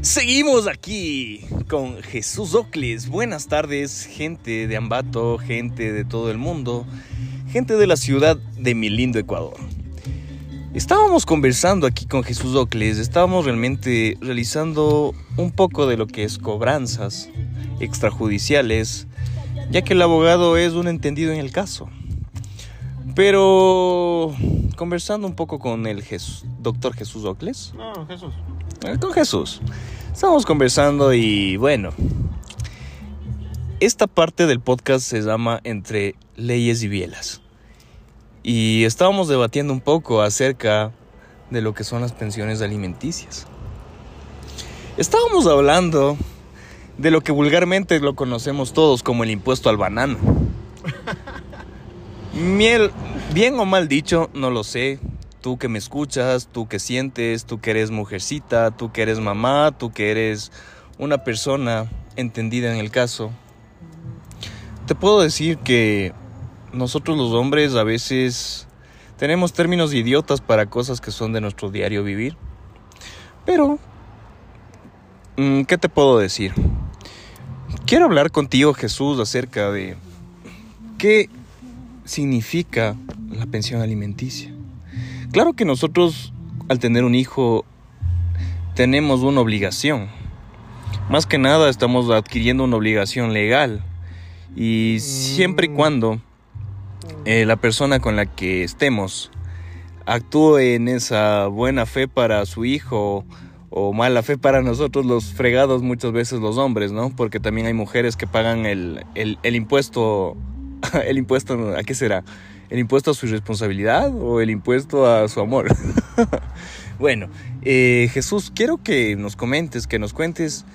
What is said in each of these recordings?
Seguimos aquí con Jesús Ocles. Buenas tardes, gente de Ambato, gente de todo el mundo, gente de la ciudad de mi lindo Ecuador. Estábamos conversando aquí con Jesús Ocles, estábamos realmente realizando un poco de lo que es cobranzas extrajudiciales, ya que el abogado es un entendido en el caso. Pero conversando un poco con el doctor Jesús Ocles. No, Jesús. Eh, con Jesús. Estamos conversando y bueno, esta parte del podcast se llama Entre leyes y bielas. Y estábamos debatiendo un poco acerca de lo que son las pensiones alimenticias. Estábamos hablando de lo que vulgarmente lo conocemos todos como el impuesto al banano. Miel, bien o mal dicho, no lo sé tú que me escuchas, tú que sientes, tú que eres mujercita, tú que eres mamá, tú que eres una persona entendida en el caso, te puedo decir que nosotros los hombres a veces tenemos términos idiotas para cosas que son de nuestro diario vivir. Pero, mm, ¿qué te puedo decir? Quiero hablar contigo, Jesús, acerca de qué significa la pensión alimenticia. Claro que nosotros al tener un hijo tenemos una obligación. Más que nada estamos adquiriendo una obligación legal. Y siempre y cuando eh, la persona con la que estemos actúe en esa buena fe para su hijo o mala fe para nosotros los fregados muchas veces los hombres, ¿no? Porque también hay mujeres que pagan el, el, el impuesto, el impuesto, ¿a qué será? ¿El impuesto a su responsabilidad o el impuesto a su amor? bueno, eh, Jesús, quiero que nos comentes, que nos cuentes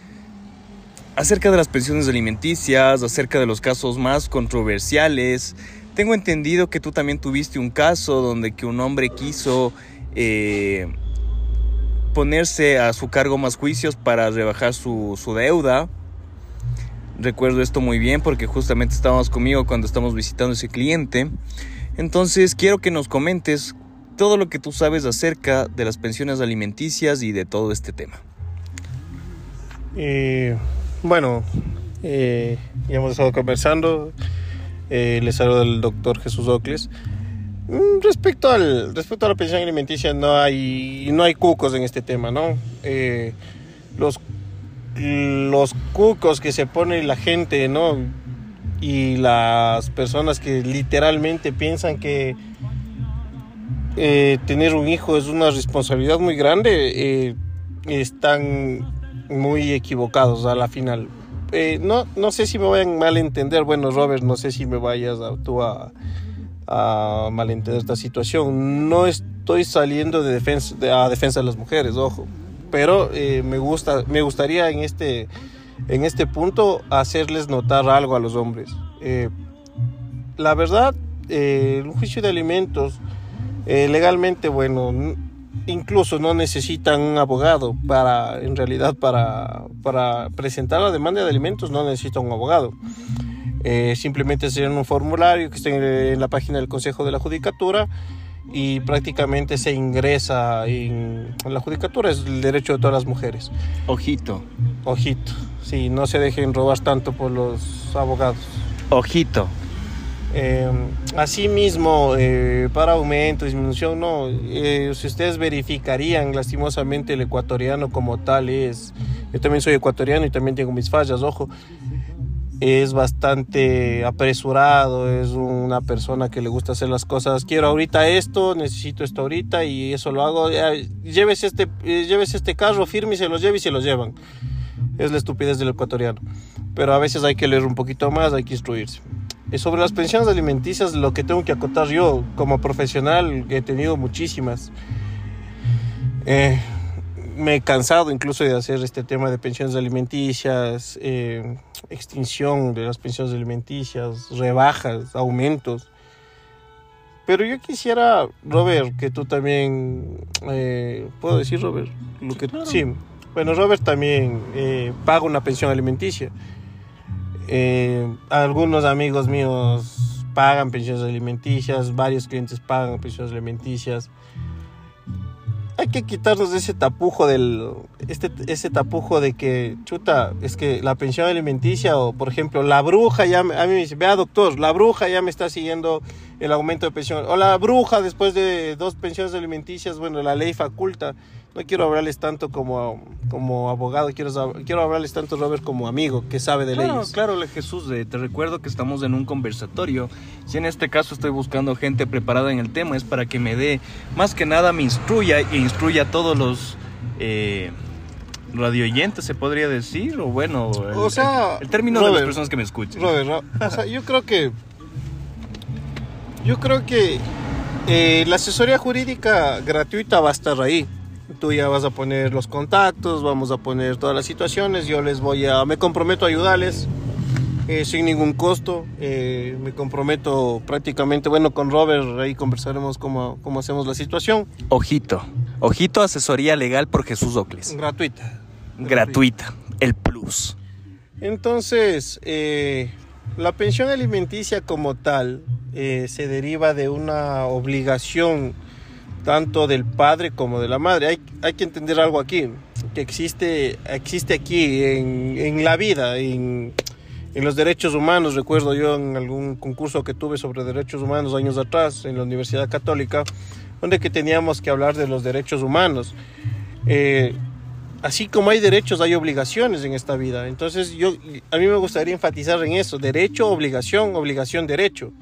acerca de las pensiones alimenticias, acerca de los casos más controversiales. Tengo entendido que tú también tuviste un caso donde que un hombre quiso eh, ponerse a su cargo más juicios para rebajar su, su deuda. Recuerdo esto muy bien porque justamente estábamos conmigo cuando estamos visitando ese cliente. Entonces quiero que nos comentes todo lo que tú sabes acerca de las pensiones alimenticias y de todo este tema. Eh, bueno, eh, ya hemos estado conversando. Eh, les saludo al doctor Jesús Ocles. Mm, respecto, al, respecto a la pensión alimenticia, no hay, no hay cucos en este tema, ¿no? los, los cucos que se pone la gente, ¿no? Y las personas que literalmente piensan que eh, tener un hijo es una responsabilidad muy grande eh, están muy equivocados a la final. Eh, no, no sé si me vayan a malentender, bueno Robert, no sé si me vayas a, tú a, a malentender esta situación. No estoy saliendo de defensa, de, a defensa de las mujeres, ojo, pero me, gusta, me gustaría en este en este punto hacerles notar algo a los hombres. Eh, la verdad, eh, el juicio de alimentos, eh, legalmente, bueno, incluso no necesitan un abogado para, en realidad, para, para presentar la demanda de alimentos, no necesitan un abogado. simplemente sería un formulario que está en, la página del Consejo de la Judicatura y prácticamente se ingresa en, la judicatura, es el derecho de todas las mujeres. Ojito. Ojito, sí, no se dejen robar tanto por los abogados. Ojito. Eh, asimismo, eh, para aumento, disminución, no. Eh, si ustedes verificarían, lastimosamente, el ecuatoriano como tal es. Yo también soy ecuatoriano y también tengo mis fallas, ojo es bastante apresurado, es una persona que le gusta hacer las cosas, quiero ahorita esto, necesito esto ahorita y eso lo hago, llévese este, eh, llévese este carro, firme y se los lleva y se los llevan. Es la estupidez del ecuatoriano. Pero a veces hay que leer un poquito más, hay que instruirse. Y sobre las pensiones alimenticias, lo que tengo que acotar yo como profesional, he tenido muchísimas. Eh, me he cansado incluso de hacer este tema de pensiones alimenticias, eh, extinción de las pensiones alimenticias, rebajas, aumentos. Pero yo quisiera, Robert, que tú también, eh, ¿puedo decir, Robert? Lo que, Sí, bueno, Robert también eh, paga una pensión alimenticia. algunos amigos míos pagan pensiones alimenticias, varios clientes pagan pensiones alimenticias hay que quitarnos de ese tapujo del este ese tapujo de que chuta es que la pensión alimenticia o por ejemplo la bruja ya a mí me dice vea doctor la bruja ya me está siguiendo el aumento de pensión o la bruja después de dos pensiones alimenticias bueno la ley faculta no quiero hablarles tanto como, como abogado, quiero, quiero hablarles tanto, Robert, como amigo que sabe de claro, leyes. Claro, Jesús, eh, te recuerdo que estamos en un conversatorio. Si en este caso estoy buscando gente preparada en el tema, es para que me dé, más que nada, me instruya e instruya a todos los eh, radioyentes, se podría decir, o bueno, el, o sea, el, término de las personas que me escuchen. Robert, o sea, yo creo que. Yo creo que eh, la asesoría jurídica gratuita va a estar ahí tú ya vas a poner los contactos, vamos a poner todas las situaciones, yo les voy a, me comprometo a ayudarles eh, sin ningún costo, eh, me comprometo prácticamente, bueno, con Robert ahí conversaremos cómo, cómo hacemos la situación. Ojito, ojito, asesoría legal por Jesús Ocles. Gratuita. Gratuita, el plus. Entonces, eh, la pensión alimenticia como tal se deriva de una obligación tanto del padre como de la madre. Hay, hay que entender algo aquí, que existe, existe aquí en, en la vida, en, en, los derechos humanos. Recuerdo yo en algún concurso que tuve sobre derechos humanos años atrás en la Universidad Católica, donde que teníamos que hablar de los derechos humanos. Eh, así como hay derechos, hay obligaciones en esta vida. Entonces yo, a mí me gustaría enfatizar en eso, derecho, obligación, obligación, derecho.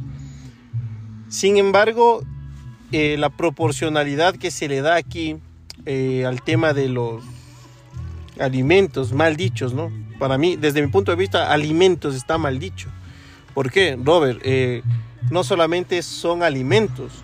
Sin embargo, eh, la proporcionalidad que se le da aquí eh, al tema de los alimentos mal dichos, ¿no? Para mí, desde mi punto de vista, alimentos está mal dicho. ¿Por qué, Robert? Eh, no solamente son alimentos,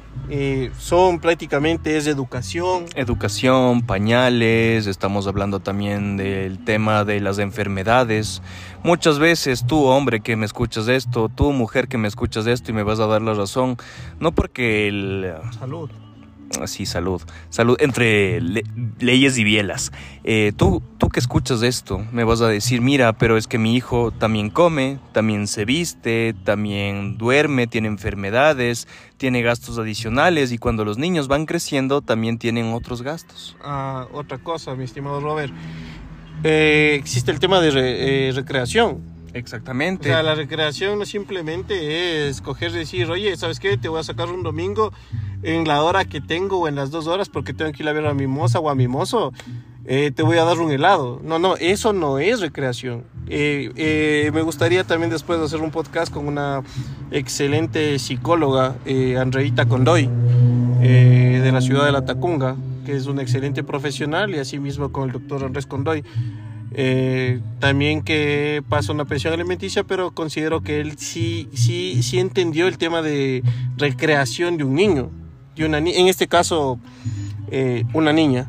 son prácticamente es educación. Educación, pañales, estamos hablando también del tema de las enfermedades. Muchas veces tú, hombre, que me escuchas esto, tú, mujer, que me escuchas esto y me vas a dar la razón, no porque el... Salud. Sí, salud. Salud entre leyes y bielas. Eh, tú, tú que escuchas esto, me vas a decir, mira, pero es que mi hijo también come, también se viste, también duerme, tiene enfermedades, tiene gastos adicionales y cuando los niños van creciendo también tienen otros gastos. Ah, otra cosa, mi estimado Robert. Eh, existe el tema de eh, recreación. Exactamente. O sea, la recreación no simplemente es coger y decir, oye, ¿sabes qué? Te voy a sacar un domingo en la hora que tengo o en las dos horas porque tengo que ir a ver a mi moza o a mi mozo. Eh, te voy a dar un helado. No, no, eso no es recreación. me gustaría también después hacer un podcast con una excelente psicóloga, Andreita Condoy, de la ciudad de La Tacunga que es un excelente profesional, y asimismo con el doctor Andrés Condoy. Eh, también que pasa una pensión alimenticia, pero considero que él sí, sí, sí entendió el tema de recreación de un niño, de una en este caso eh, una niña.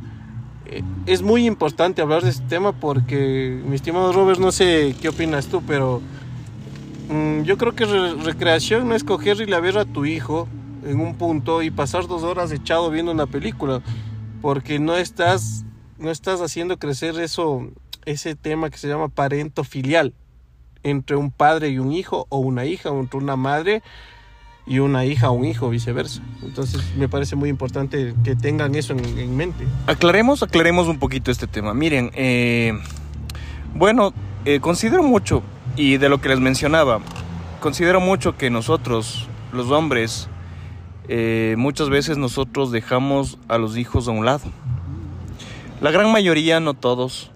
Eh, es muy importante hablar de este tema porque, mi estimado Robert, no sé qué opinas tú, pero mm, yo creo que recreación no es coger y la ver a tu hijo en un punto y pasar dos horas echado viendo una película porque no estás, no estás haciendo crecer eso, ese tema que se llama parento filial entre un padre y un hijo o una hija, entre una madre y una hija o un hijo, viceversa. Entonces me parece muy importante que tengan eso en, mente. Aclaremos, aclaremos un poquito este tema. Miren, eh, bueno, eh, considero mucho, y de lo que les mencionaba, considero mucho que nosotros, los hombres, eh, muchas veces nosotros dejamos a los hijos a un lado. La gran mayoría, no todos.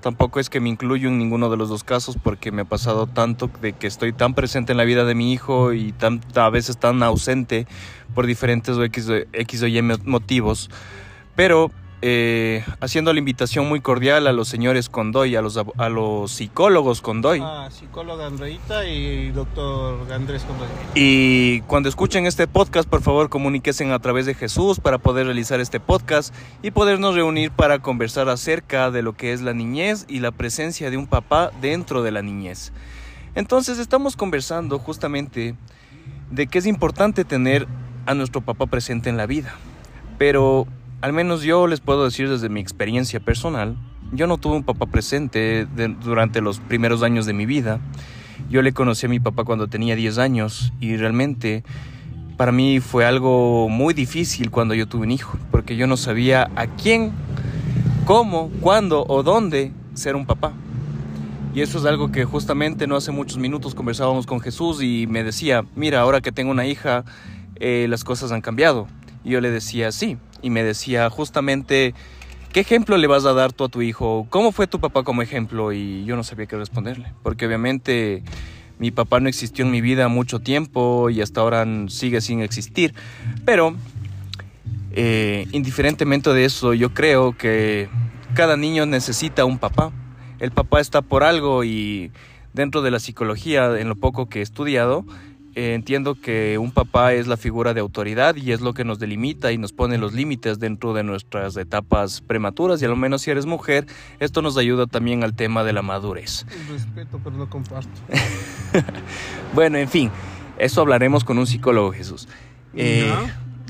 Tampoco es que me incluyo en ninguno de los dos casos porque me ha pasado tanto de que estoy tan presente en la vida de mi hijo y a veces tan ausente por diferentes X, X o Y motivos. Pero eh, haciendo la invitación muy cordial a los señores Condoy, a los, a los psicólogos Condoy. Ah, psicóloga Andreita y doctor Andrés Condoy. Y cuando escuchen este podcast, por favor comuníquense a través de Jesús para poder realizar este podcast y podernos reunir para conversar acerca de lo que es la niñez y la presencia de un papá dentro de la niñez. Entonces estamos conversando justamente de que es importante tener a nuestro papá presente en la vida. Pero al menos yo les puedo decir desde mi experiencia personal, yo no tuve un papá presente durante los primeros años de mi vida. Yo le conocí a mi papá cuando tenía 10 años y realmente para mí fue algo muy difícil cuando yo tuve un hijo, porque yo no sabía a quién, cómo, cuándo o dónde ser un papá. Y eso es algo que justamente no hace muchos minutos conversábamos con Jesús y me decía, mira, ahora que tengo una hija, eh, las cosas han cambiado. Y yo le decía, sí. Y me decía justamente, ¿qué ejemplo le vas a dar tú a tu hijo? ¿Cómo fue tu papá como ejemplo? Y yo no sabía qué responderle, porque obviamente mi papá no existió en mi vida mucho tiempo y hasta ahora sigue sin existir. Pero, eh, indiferentemente de eso, yo creo que cada niño necesita un papá el papá está por algo y dentro de la psicología, en lo poco que he estudiado, eh, entiendo que un papá es la figura de autoridad y es lo que nos delimita y nos pone los límites dentro de nuestras etapas prematuras y a lo menos si eres mujer, esto nos ayuda también al tema de la madurez. Respeto, pero no comparto. bueno, en fin, eso hablaremos con un psicólogo, Jesús. Eh,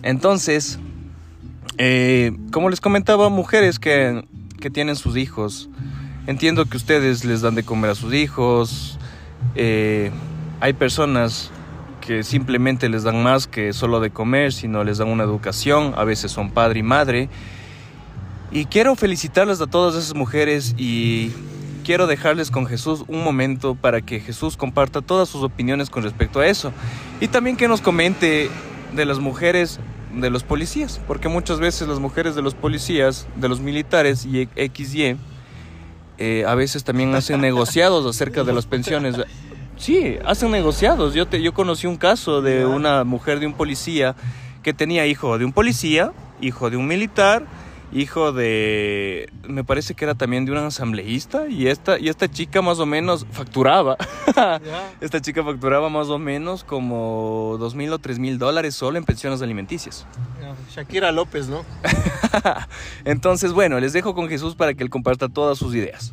entonces, eh, como les comentaba, mujeres que, que tienen sus hijos, Entiendo que ustedes les dan de comer a sus hijos. Eh, hay personas que simplemente les dan más que solo de comer, sino les dan una educación. A veces son padre y madre. Y quiero felicitarles a todas esas mujeres y quiero dejarles con Jesús un momento para que Jesús comparta todas sus opiniones con respecto a eso. Y también que nos comente de las mujeres de los policías, porque muchas veces las mujeres de los policías, de los militares y XY, eh, a veces también hacen negociados acerca de las pensiones. Sí, hacen negociados. Yo, te, yo conocí un caso de una mujer de un policía que tenía hijo de un policía, hijo de un militar, hijo de, me parece que era también de un asambleísta y esta, y esta chica más o menos facturaba, esta chica facturaba más o menos como dos mil o tres mil dólares solo en pensiones alimenticias. Shakira López, ¿no? Entonces, bueno, les dejo con Jesús para que él comparta todas sus ideas.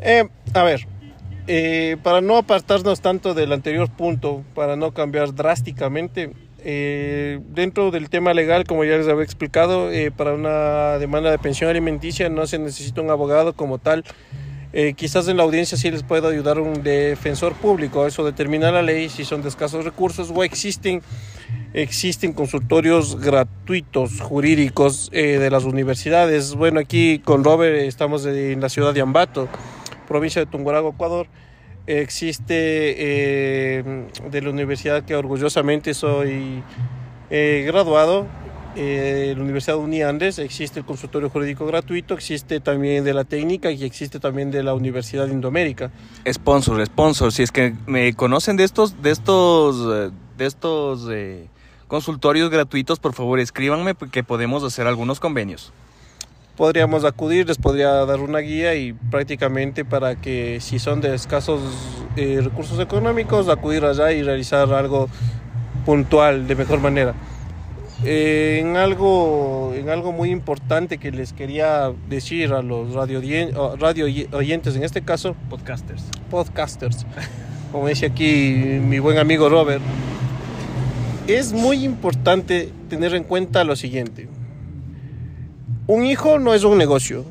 Eh, a ver, eh, para no apartarnos tanto del anterior punto, para no cambiar drásticamente, eh, dentro del tema legal, como ya les había explicado, para una demanda de pensión alimenticia no se necesita un abogado como tal. quizás en la audiencia sí les pueda ayudar un defensor público, eso determina la ley si son de escasos recursos o existen existen consultorios gratuitos jurídicos eh, de las universidades. Bueno, aquí con Robert estamos en la ciudad de Ambato, provincia de Tungurahua, Ecuador. Existe eh, de la universidad que orgullosamente soy eh, graduado, la Universidad Uniandes, existe el consultorio jurídico gratuito, existe también de la técnica y existe también de la Universidad Indoamérica. Sponsor, sponsor, si es que me conocen de estos, de estos, de estos consultorios gratuitos, por favor escríbanme porque podemos hacer algunos convenios. Podríamos acudir, les podría dar una guía y prácticamente para que si son de escasos eh, recursos económicos, acudir allá y realizar algo puntual de mejor manera. Eh, en, algo, en algo muy importante que les quería decir a los radio, radio oyentes, en este caso, podcasters. Podcasters. Como dice aquí mi buen amigo Robert, es muy importante tener en cuenta lo siguiente. Un hijo no es un negocio.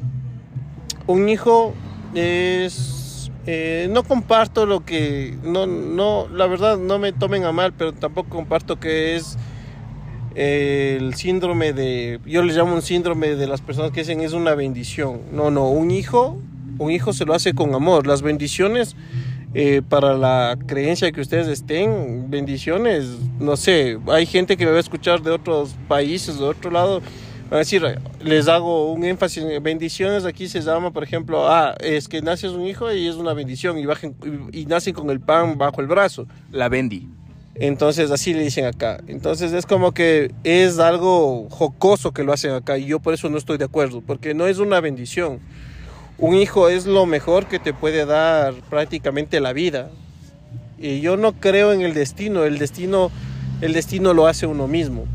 Un hijo es... Eh, no comparto lo que... No, no, la verdad no me tomen a mal, pero tampoco comparto que es el síndrome de... Yo le llamo un síndrome de las personas que dicen es una bendición. No, no, un hijo, un hijo se lo hace con amor. Las bendiciones eh, para la creencia que ustedes estén, bendiciones. No sé, hay gente que me va a escuchar de otros países, de otro lado. Va a decir, les hago un énfasis en bendiciones. Aquí se llama, por ejemplo, ah, es que naces un hijo y es una bendición y, bajen, y, nacen con el pan bajo el brazo. La bendi. Entonces así le dicen acá. Entonces es como que es algo jocoso que lo hacen acá y yo por eso no estoy de acuerdo, porque no es una bendición un hijo es lo mejor que te puede dar prácticamente la vida. Y yo no creo en el destino, el destino, el destino lo hace uno mismo.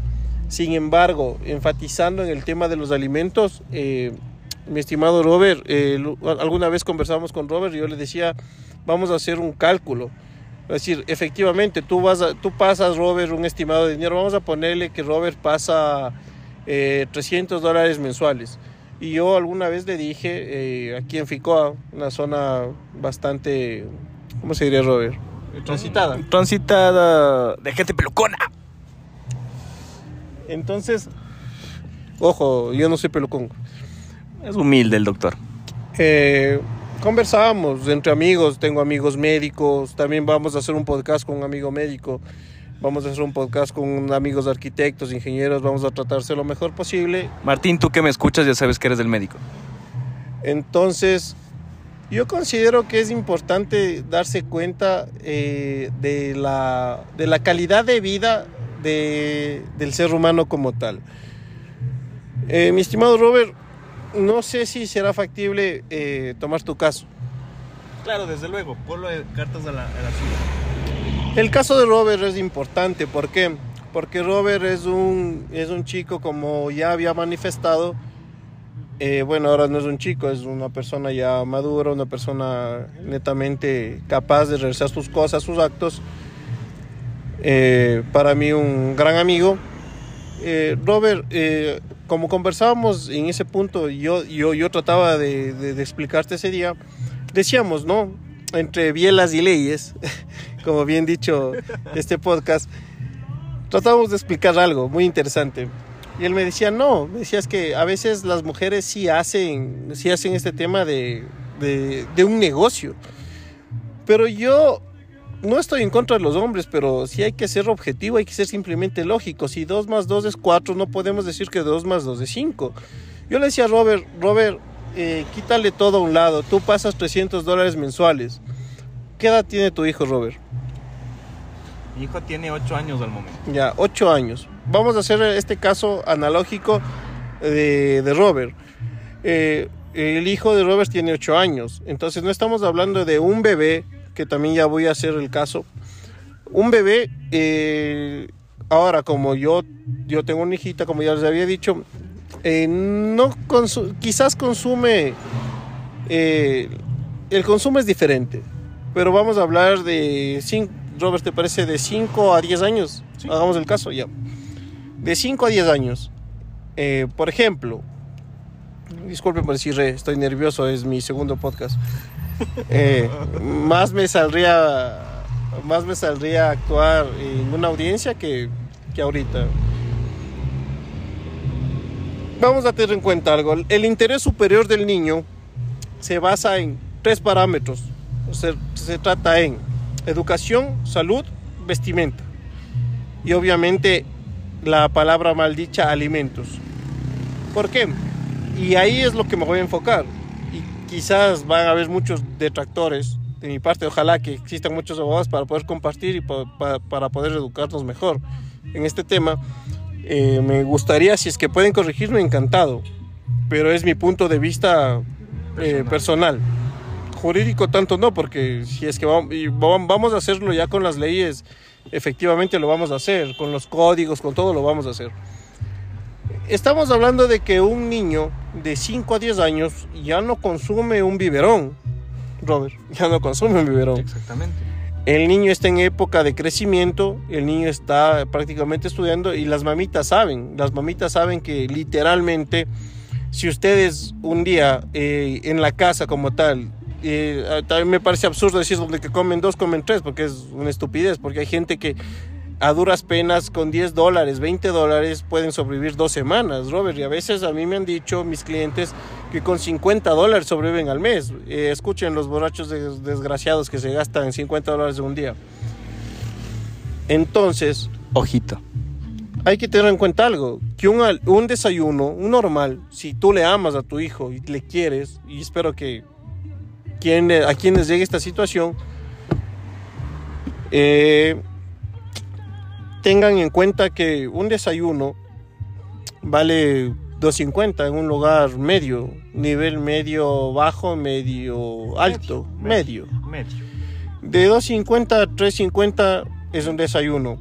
Sin embargo, enfatizando en el tema de los alimentos, eh, mi estimado Robert, eh, alguna vez conversamos con Robert y yo le decía, vamos a hacer un cálculo. Es decir, efectivamente, tú, vas tú pasas, Robert, un estimado de dinero, vamos a ponerle que Robert pasa 300 eh, dólares mensuales. Y yo alguna vez le dije, eh, aquí en Ficoa, una zona bastante, ¿cómo se diría Robert? transitada. Transitada de gente pelucona. Entonces, ojo, yo no soy pelucón. Es humilde el doctor. Eh, conversábamos entre amigos, tengo amigos médicos, también vamos a hacer un podcast con un amigo médico, vamos a hacer un podcast con amigos arquitectos, ingenieros, vamos a tratarse lo mejor posible. Martín, tú que me escuchas ya sabes que eres del médico. Entonces, yo considero que es importante darse cuenta eh, de, la, de la calidad de vida de, del ser humano como tal. Eh, mi estimado Robert, no sé si será factible eh, tomar tu caso. Claro, desde luego, ponlo de cartas a la, a la El caso de Robert es importante, ¿por qué? Porque Robert es un, es un chico, como ya había manifestado, eh, bueno, ahora no es un chico, es una persona ya madura, una persona netamente capaz de realizar sus cosas, sus actos. Eh, para mí un gran amigo. Eh, Robert, eh, como conversábamos en ese punto, yo, yo, yo trataba de, de, de explicarte ese día, decíamos, ¿no? Entre bielas y leyes, como bien dicho este podcast, tratábamos de explicar algo muy interesante. Y él me decía, no, me decía es que a veces las mujeres sí hacen, sí hacen este tema de, de, de un negocio. Pero yo no estoy en contra de los hombres, pero sí hay que ser objetivo, hay que ser simplemente lógico. Si 2 más 2 es 4, no podemos decir que 2 más 2 es 5. Yo le decía a Robert, Robert, eh, quítale todo a un lado, tú pasas 300 dólares mensuales. ¿Qué edad tiene tu hijo, Robert? Mi hijo tiene 8 años al momento. Ya, 8 años. Vamos a hacer este caso analógico de, de Robert. Eh, el hijo de Robert tiene 8 años. Entonces no estamos hablando de un bebé, que también ya voy a hacer el caso. Un bebé, eh, ahora como yo, yo tengo una hijita, como ya les había dicho, eh, no consu quizás consume, eh, el consumo es diferente, pero vamos a hablar de, cinco, Robert, ¿te parece de 5 a 10 años? Sí. Hagamos el caso ya. De 5 a 10 años. Eh, por ejemplo, disculpen por decir, estoy nervioso, es mi segundo podcast. Eh, más me saldría más me saldría actuar en una audiencia que, que ahorita. Vamos a tener en cuenta algo. El interés superior del niño se basa en tres parámetros. Se, se trata en educación, salud, vestimenta. Y obviamente la palabra maldicha, alimentos. ¿Por qué? Y ahí es lo que me voy a enfocar. Quizás van a haber muchos detractores de mi parte. Ojalá que existan muchos abogados para poder compartir y para, para poder educarnos mejor en este tema. Eh, me gustaría, si es que pueden corregirme, encantado. Pero es mi punto de vista eh, personal. Jurídico tanto no, porque si es que vamos, vamos a hacerlo ya con las leyes, efectivamente lo vamos a hacer. Con los códigos, con todo lo vamos a hacer. Estamos hablando de que un niño de 5 a 10 años ya no consume un biberón, Robert, ya no consume un biberón. Exactamente. El niño está en época de crecimiento, el niño está prácticamente estudiando y las mamitas saben, las mamitas saben que literalmente si ustedes un día eh, en la casa como tal, eh, también me parece absurdo decir donde que comen dos, comen tres, porque es una estupidez, porque hay gente que a duras penas con 10 dólares, 20 dólares pueden sobrevivir dos semanas, Robert. Y a veces a mí me han dicho mis clientes que con 50 dólares sobreviven al mes. Eh, escuchen los borrachos des desgraciados que se gastan 50 dólares un día. Entonces, ojito. Hay que tener en cuenta algo, que un, un desayuno, un normal, si tú le amas a tu hijo y le quieres, y espero que quien, a quienes llegue esta situación, eh, tengan en cuenta que un desayuno vale 250 en un lugar medio, nivel medio bajo, medio alto, medio. Medio. De 250 a 350 es un desayuno.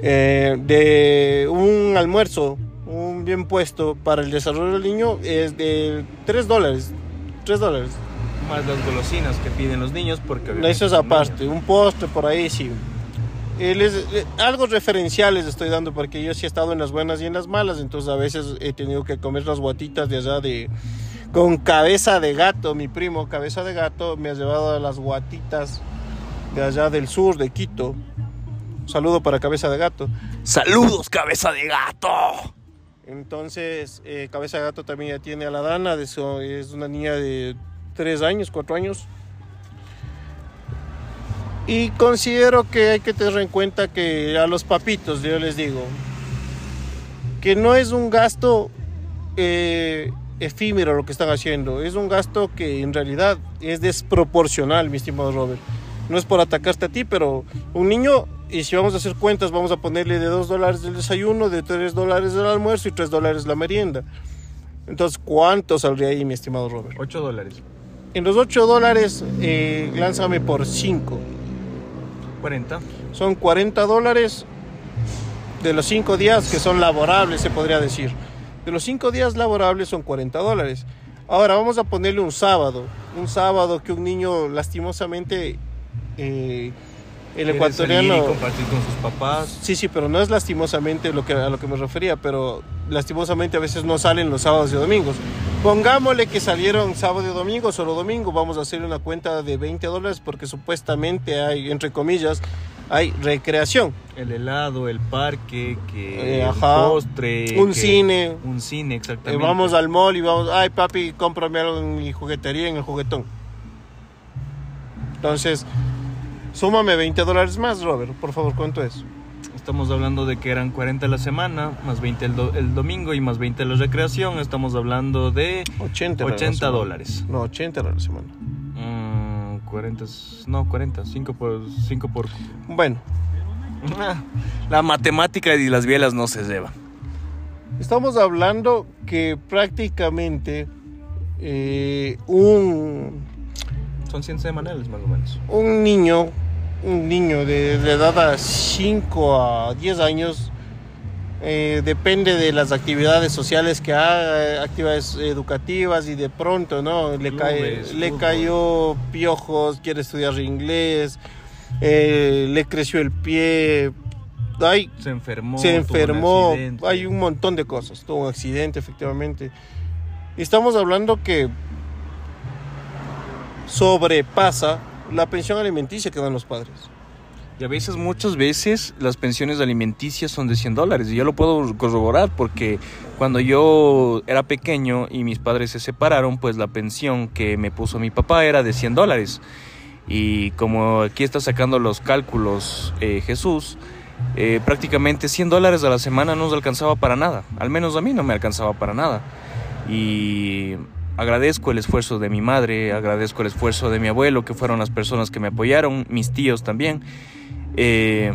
Eh, de un almuerzo, un bien puesto para el desarrollo del niño es de 3 dólares. 3 dólares. Más las golosinas que piden los niños porque... Eso es aparte, un postre por ahí sí. Eh, les, eh, algo referencial les estoy dando porque yo sí he estado en las buenas y en las malas, entonces a veces he tenido que comer las guatitas de allá de con cabeza de gato, mi primo cabeza de gato me ha llevado a las guatitas de allá del sur, de Quito. Un saludo para Cabeza de Gato. Saludos, cabeza de gato. Entonces, eh, Cabeza de Gato también ya tiene a la Dana, de su- es una niña de 3 años, 4 años. Y considero que hay que tener en cuenta que a los papitos, yo les digo, que no es un gasto eh, efímero lo que están haciendo, es un gasto que en realidad es desproporcional, mi estimado Robert. No es por atacarte a ti, pero un niño, y si vamos a hacer cuentas, vamos a ponerle de 2 dólares del desayuno, de 3 dólares del almuerzo y 3 dólares la merienda. Entonces, ¿cuánto saldría ahí, mi estimado Robert? 8 dólares. En los 8 dólares, eh, lánzame por 5. 40. Son 40 dólares de los 5 días que son laborables, se podría decir. De los 5 días laborables son 40 dólares. Ahora vamos a ponerle un sábado. Un sábado que un niño lastimosamente... eh, el ecuatoriano... salir y compartir con sus papás. Sí, sí, pero no es lastimosamente lo que, a lo que me refería, pero lastimosamente a veces no salen los sábados y domingos. Pongámosle que salieron sábado y domingo, solo domingo, vamos a hacer una cuenta de 20 dólares porque supuestamente hay, entre comillas, hay recreación. El helado, el parque, que Eh, el ajá. postre. Un que- cine. Un cine, Eh, exactamente. vamos al mall y vamos, ay papi, cómprame algo en mi juguetería, en el juguetón. Entonces, súmame 20 dólares más, Robert, por favor, ¿cuánto es? Estamos hablando de que eran 40 a la semana, más 20 el, do- el domingo y más 20 la recreación. Estamos hablando de 80 dólares. 80 dólares. No, 80 dólares a la semana. Mm, 40, es- no, 40, 5 por... 5 por... Bueno, La matemática y las bielas no se llevan. Estamos hablando que prácticamente eh, un, Son 100 semanales más o menos. un niño, un niño de, de edad a 5 a 10 años, eh, depende de las actividades sociales que haga, actividades educativas y de pronto, ¿no? Le, cae, le cayó piojos, quiere estudiar inglés, eh, le creció el pie, hay Se enfermó. se un enfermó, accidente. hay un montón de cosas, tuvo un accidente efectivamente. Y estamos hablando que sobrepasa la pensión alimenticia que dan los padres. Y a veces, muchas veces, las pensiones alimenticias son de 100 dólares. Y yo lo puedo corroborar porque cuando yo era pequeño y mis padres se separaron, pues la pensión que me puso mi papá era de 100 dólares. Y como aquí está sacando los cálculos eh, Jesús, eh, prácticamente 100 dólares a la semana no nos alcanzaba para nada. Al menos a mí no me alcanzaba para nada. Y agradezco el esfuerzo de mi madre, agradezco el esfuerzo de mi abuelo, que fueron las personas que me apoyaron, mis tíos también. Eh,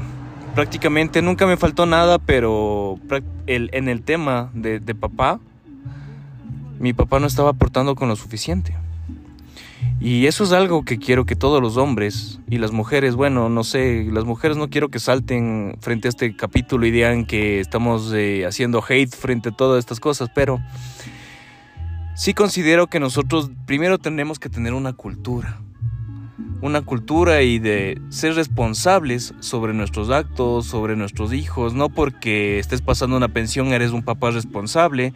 prácticamente nunca me faltó nada, pero el- en el tema de, de papá, mi papá no estaba aportando con lo suficiente. Y eso es algo que quiero que todos los hombres y las mujeres, bueno, no sé, las mujeres no quiero que salten frente a este capítulo y digan que estamos eh, haciendo hate frente a todas estas cosas, pero sí considero que nosotros primero tenemos que tener una cultura. Una cultura y de ser responsables sobre nuestros actos, sobre nuestros hijos. No porque estés pasando una pensión eres un papá responsable.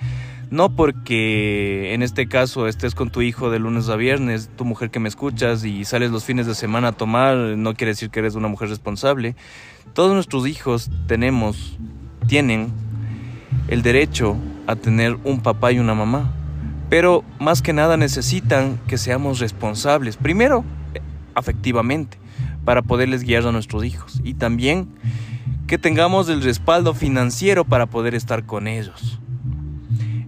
No porque en este caso estés con tu hijo de lunes a viernes, tu mujer que me escuchas y sales los fines de semana a tomar, no quiere decir que eres una mujer responsable. Todos nuestros hijos tenemos, tienen el derecho a tener un papá y una mamá. Pero más que nada necesitan que seamos responsables. Primero, afectivamente, para poderles guiar a nuestros hijos. Y también que tengamos el respaldo financiero para poder estar con ellos.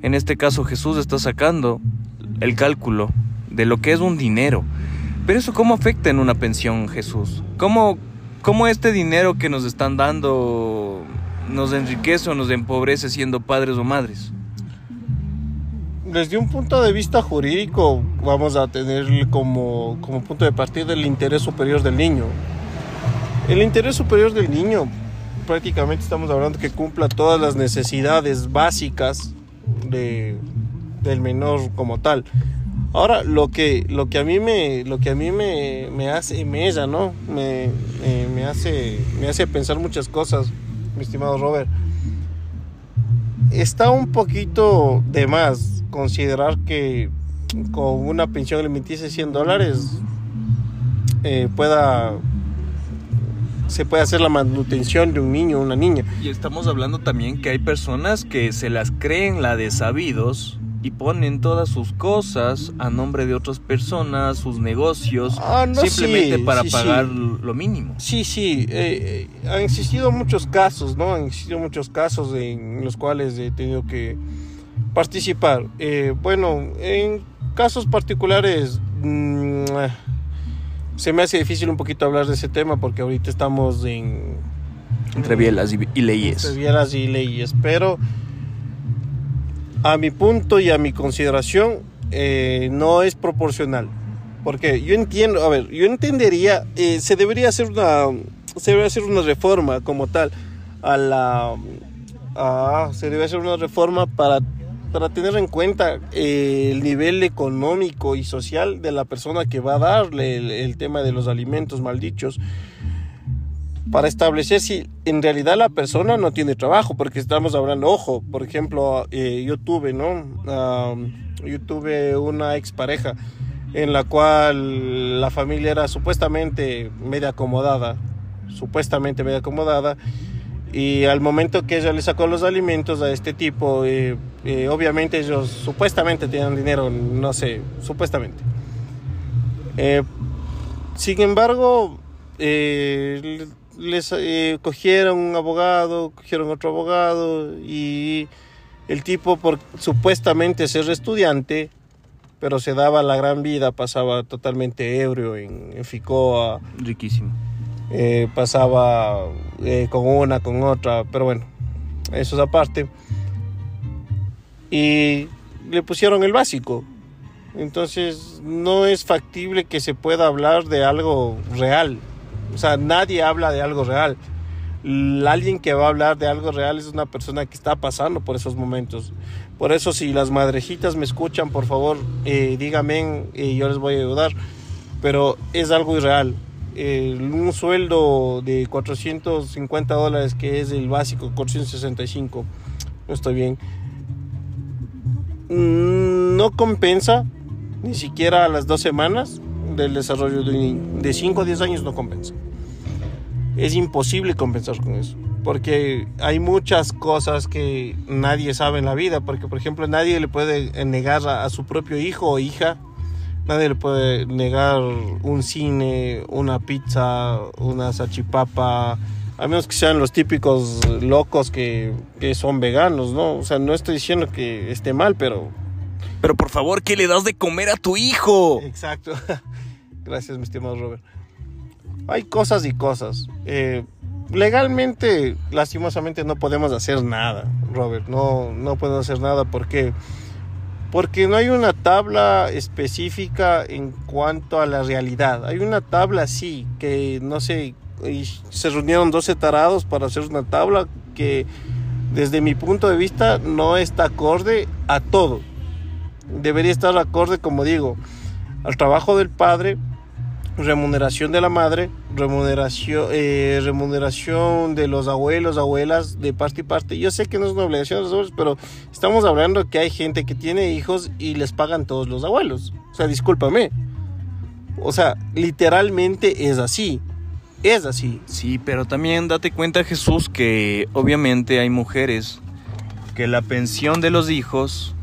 En este caso Jesús está sacando el cálculo de lo que es un dinero. Pero eso cómo afecta en una pensión, Jesús? ¿Cómo, cómo este dinero que nos están dando nos enriquece o nos empobrece siendo padres o madres? Desde un punto de vista jurídico, vamos a tener como, como punto de partida el interés superior del niño. El interés superior del niño, prácticamente estamos hablando que cumpla todas las necesidades básicas de, del menor como tal. Ahora, lo que, lo que a mí me, lo que a mí me, me hace mella, ¿no? Me, me, hace, me hace pensar muchas cosas, mi estimado Robert. Está un poquito de más considerar que con una pensión alimenticia de 100 dólares eh, pueda se puede hacer la manutención de un niño o una niña. Y estamos hablando también que hay personas que se las creen la de sabidos y ponen todas sus cosas a nombre de otras personas, sus negocios, Ah, no, simplemente sí, para sí, pagar sí. lo mínimo. Sí, sí, eh, eh, han existido muchos casos, ¿no? Han existido muchos casos en los cuales he tenido que participar. Eh, bueno, en casos particulares mm, se me hace difícil un poquito hablar de ese tema porque ahorita estamos en Entre bielas y, y entre leyes. vieras y leyes, pero a mi punto y a mi consideración eh, no es proporcional. Porque yo entiendo, a ver, yo entendería, eh, se debería hacer una, se debería hacer una reforma como tal a la, a- se debe hacer una reforma para, para tener en cuenta eh, el nivel económico y social de la persona que va a darle el, tema de los alimentos maldichos para establecer si en realidad la persona no tiene trabajo, porque estamos hablando, ojo, por ejemplo, eh, yo tuve, ¿no? Yo tuve una expareja en la cual la familia era supuestamente media acomodada, supuestamente media acomodada, y al momento que ella le sacó los alimentos a este tipo, eh, eh, obviamente ellos supuestamente tenían dinero, no sé, supuestamente. Eh, sin embargo, eh, les eh, cogieron un abogado, cogieron otro abogado y el tipo por supuestamente ser estudiante, pero se daba la gran vida, pasaba totalmente ebrio en, en Ficoa, Riquísimo. Eh, pasaba eh, con una, con otra, pero bueno, eso es aparte. Y le pusieron el básico. Entonces no es factible que se pueda hablar de algo real. O sea, nadie habla de algo real. Alguien que va a hablar de algo real es una persona que está pasando por esos momentos. Por eso si las madrejitas me escuchan, por favor, eh, díganme y yo les voy a ayudar. Pero es algo irreal. Un sueldo de 450 dólares, que es el básico, 465, no estoy bien. Mm, No compensa ni siquiera a las dos semanas del desarrollo de un niño. De 5 a 10 años no compensa. Es imposible compensar con eso. Porque hay muchas cosas que nadie sabe en la vida. Porque, por ejemplo, nadie le puede negar a su propio hijo o hija. Nadie le puede negar un cine, una pizza, una salchipapa. A menos que sean los típicos locos que, que son veganos, ¿no? O sea, no estoy diciendo que esté mal, pero Pero por favor, ¿qué le das de comer a tu hijo? Exacto. Gracias, mi estimado Robert. Hay cosas y cosas. Eh, legalmente, lastimosamente, no podemos hacer nada, Robert. No, no podemos hacer nada porque, porque no hay una tabla específica en cuanto a la realidad. Hay una tabla, sí, que no sé, se reunieron 12 tarados para hacer una tabla que, desde mi punto de vista, no está acorde a todo debería estar acorde, como digo, al trabajo del padre, remuneración de la madre, remuneración, eh, remuneración de los abuelos, abuelas, de parte y parte. Yo sé que no es una obligación de los abuelos, pero estamos hablando que hay gente que tiene hijos y les pagan todos los abuelos. O sea, discúlpame. O sea, literalmente es así. Es así. Sí, pero también date cuenta, Jesús, que obviamente hay mujeres que la pensión de los hijos,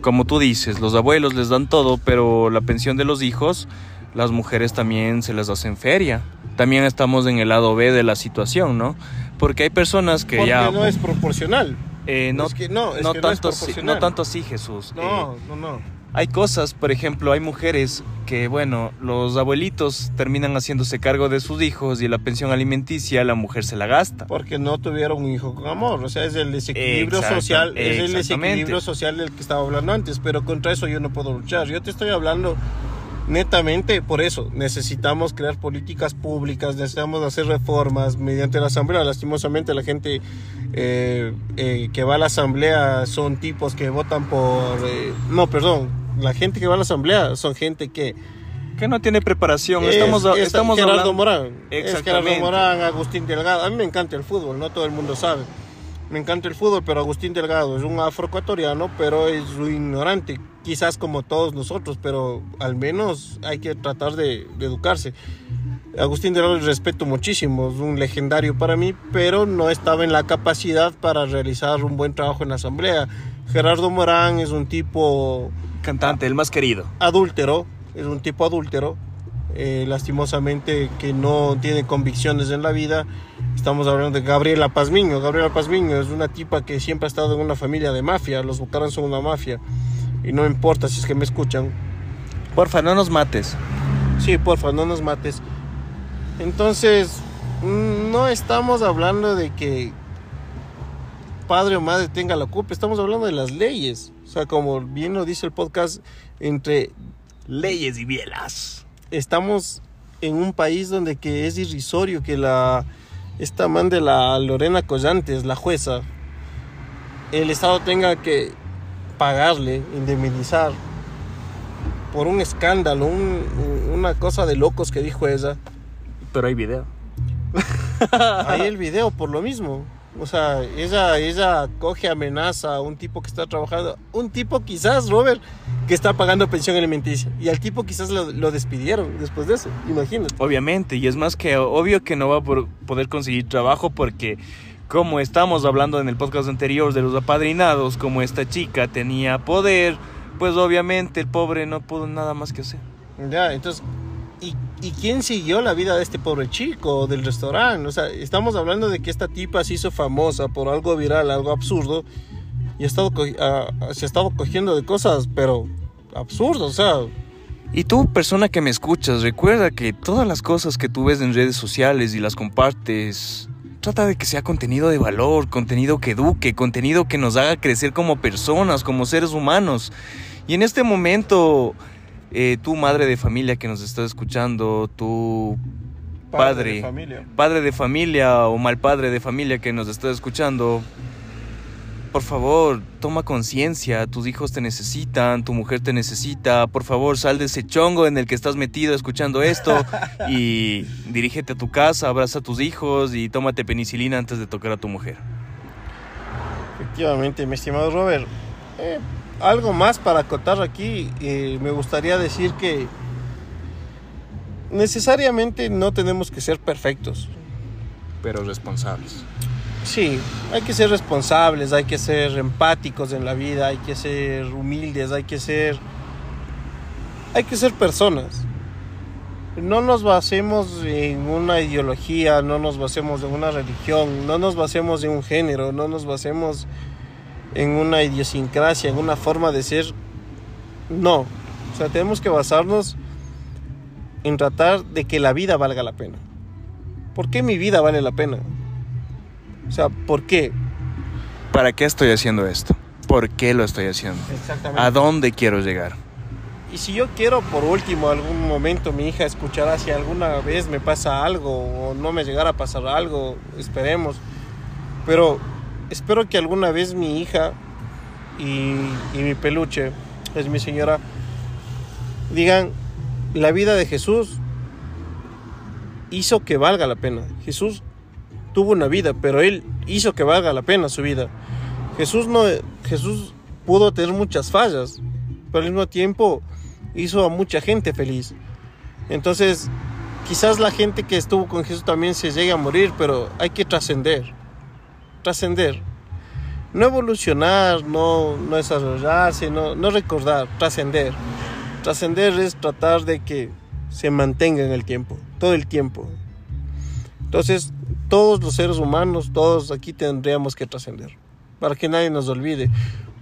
como tú dices, los abuelos les dan todo, pero la pensión de los hijos, las mujeres también se les hacen feria. También estamos en el lado B de la situación, ¿no? Porque hay personas que Porque ya... no es proporcional. eh, no, es que no, es no que no es tanto así, no tanto así, Jesús. Eh, No, no, no. hay cosas, por ejemplo, hay mujeres que, bueno, los abuelitos terminan haciéndose cargo de sus hijos y la pensión alimenticia la mujer se la gasta. Porque no tuvieron un hijo con amor. O sea, es el desequilibrio Exacta- social. Es el desequilibrio social del que estaba hablando antes. Pero contra eso yo no puedo luchar. Yo te estoy hablando netamente por eso. Necesitamos crear políticas públicas, necesitamos hacer reformas mediante la asamblea. Lastimosamente la gente eh, eh, que va a la asamblea son tipos que votan por... eh, no, perdón. La gente que va a la asamblea son gente que... Que no tiene preparación. Es- estamos es estamos Gerardo hablando- Morán. Es. Gerardo Morán, Agustín Delgado. A mí me encanta el fútbol, no todo el mundo sabe. Me encanta el fútbol, pero Agustín Delgado es un afroecuatoriano, pero es un ignorante. Quizás como todos nosotros, pero al menos hay que tratar de, de educarse. Agustín de Lara respeto muchísimo, es un legendario para mí, pero no estaba en la capacidad para realizar un buen trabajo en la asamblea. Gerardo Morán es un tipo Cantante, el más querido. adúltero, es un tipo adúltero, eh, lastimosamente que no tiene convicciones en la vida. Estamos hablando de Gabriela Pazmiño. Gabriela Pazmiño es una tipa que siempre ha estado en una familia de mafia. Los Bucaran son una mafia. Y no importa si es que me escuchan. Porfa, no nos mates. Sí, porfa, no nos mates. Entonces, mm, no estamos hablando de que padre o madre tenga la culpa. Estamos hablando de las leyes. O sea, como bien lo dice el podcast, entre Leyes y bielas. Estamos en un país donde que es irrisorio que la esta man de la Lorena Collantes, la jueza, el Estado tenga que pagarle, indemnizar por un escándalo, un- una cosa de locos que dijo ella. Pero hay video. Ahí el video por lo mismo. O sea, ella, ella coge, amenaza a un tipo que está trabajando. Un tipo quizás, Robert, que está pagando pensión alimenticia. Y al tipo quizás lo, lo despidieron después de eso. Imagínate. Obviamente, y es más que obvio que no va a poder conseguir trabajo porque como estamos hablando en el podcast anterior de los apadrinados, como esta chica tenía poder, pues obviamente el pobre no pudo nada más que hacer. Ya, entonces, ¿y, ¿y quién siguió la vida de este pobre chico del restaurante? O sea, estamos hablando de que esta tipa se hizo famosa por algo viral, algo absurdo, y ha estado ah, se ha estado cogiendo de cosas, pero absurdas, o sea, Y tú, persona que me escuchas, recuerda que todas las cosas que tú ves en redes sociales y las compartes, trata de que sea contenido de valor, contenido que eduque, contenido que nos haga crecer como personas, como seres humanos. Y en este momento, eh, tú, madre de familia que nos estás escuchando, tú, Padre. de familia. padre de familia o mal padre de familia que nos estás escuchando, por favor, toma conciencia, tus hijos te necesitan, tu mujer te necesita, por favor, sal de ese chongo en el que estás metido escuchando esto y dirígete a tu casa, abraza a tus hijos y tómate penicilina antes de tocar a tu mujer. Efectivamente, mi estimado Robert. Eh, algo más para acotar aquí, eh, me gustaría decir que necesariamente no tenemos que ser perfectos. Pero responsables. Sí, hay que ser responsables, hay que ser empáticos en la vida, hay que ser humildes, hay que ser hay que ser personas. No nos basemos en una ideología, no nos basemos en una religión, no nos basemos en un género, no nos basemos en una idiosincrasia, en una forma de ser. No, o sea, tenemos que basarnos en tratar de que la vida valga la pena. ¿Por qué mi vida vale la pena? O sea, ¿por qué? ¿Para qué estoy haciendo esto? ¿Por qué lo estoy haciendo? Exactamente. ¿A dónde quiero llegar? Y si yo quiero, por último, algún momento mi hija escuchará si alguna vez me pasa algo o no me llegara a pasar algo, esperemos. Pero espero que alguna vez mi hija y, mi peluche, es mi señora, digan, la vida de Jesús hizo que valga la pena. Jesús tuvo una vida, pero él hizo que valga la pena su vida. Jesús no Jesús pudo tener muchas fallas, pero al mismo tiempo hizo a mucha gente feliz. Entonces, quizás la gente que estuvo con Jesús también se llegue a morir, pero hay que trascender. Trascender. No evolucionar, no, no desarrollarse, no, no recordar, trascender. Trascender es tratar de que se mantenga en el tiempo, todo el tiempo. Entonces, todos los seres humanos, todos aquí tendríamos que trascender, para que nadie nos olvide.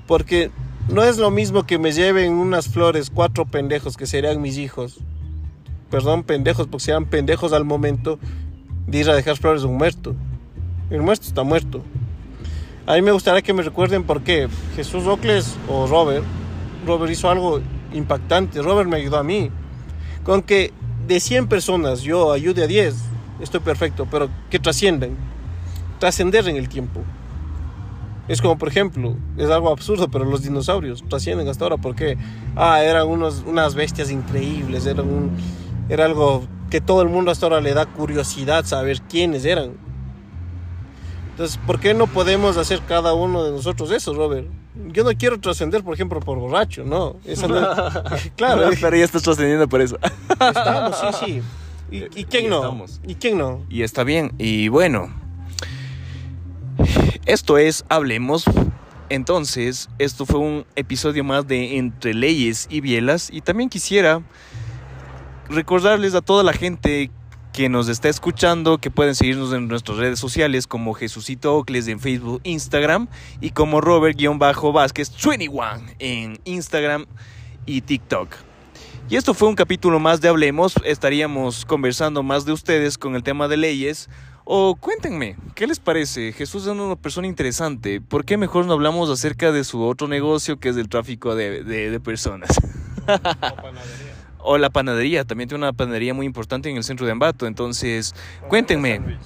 Porque no es lo mismo que me lleven unas flores cuatro pendejos que serían mis hijos. Perdón, pendejos, porque sean pendejos al momento de ir a dejar flores a un muerto. El muerto está muerto. A mí me gustaría que me recuerden por qué Jesús Ocles o Robert, Robert hizo algo impactante. Robert me ayudó a mí. Con que de 100 personas yo ayude a 10, estoy perfecto, pero que trasciendan. Trascender en el tiempo. Es como, por ejemplo, es algo absurdo, pero los dinosaurios trascienden hasta ahora porque, ah, eran unos, unas bestias increíbles, eran un, era algo que todo el mundo hasta ahora le da curiosidad saber quiénes eran. Entonces, ¿por qué no podemos hacer cada uno de nosotros eso, Robert? Yo no quiero trascender, por ejemplo, por borracho, no. Eso no claro, Pero ya estás trascendiendo por eso. estamos, sí, sí. ¿Y, y quién y no? estamos. ¿Y quién no? Y está bien. Y bueno, esto es Hablemos. Entonces, esto fue un episodio más de Entre Leyes y Bielas. Y también quisiera recordarles a toda la gente que nos está escuchando que pueden seguirnos en nuestras redes sociales como Jesucito Ocles en Facebook, Instagram y como Robert-Vázquez 21 en Instagram y TikTok. Y esto fue un capítulo más de Hablemos. Estaríamos conversando más de ustedes con el tema de leyes. O cuéntenme, ¿qué les parece? Jesús es una persona interesante. ¿Por qué mejor no hablamos acerca de su otro negocio que es el tráfico de, de- de personas? o la panadería. También tiene una panadería muy importante en el centro de Ambato. Entonces, cuéntenme.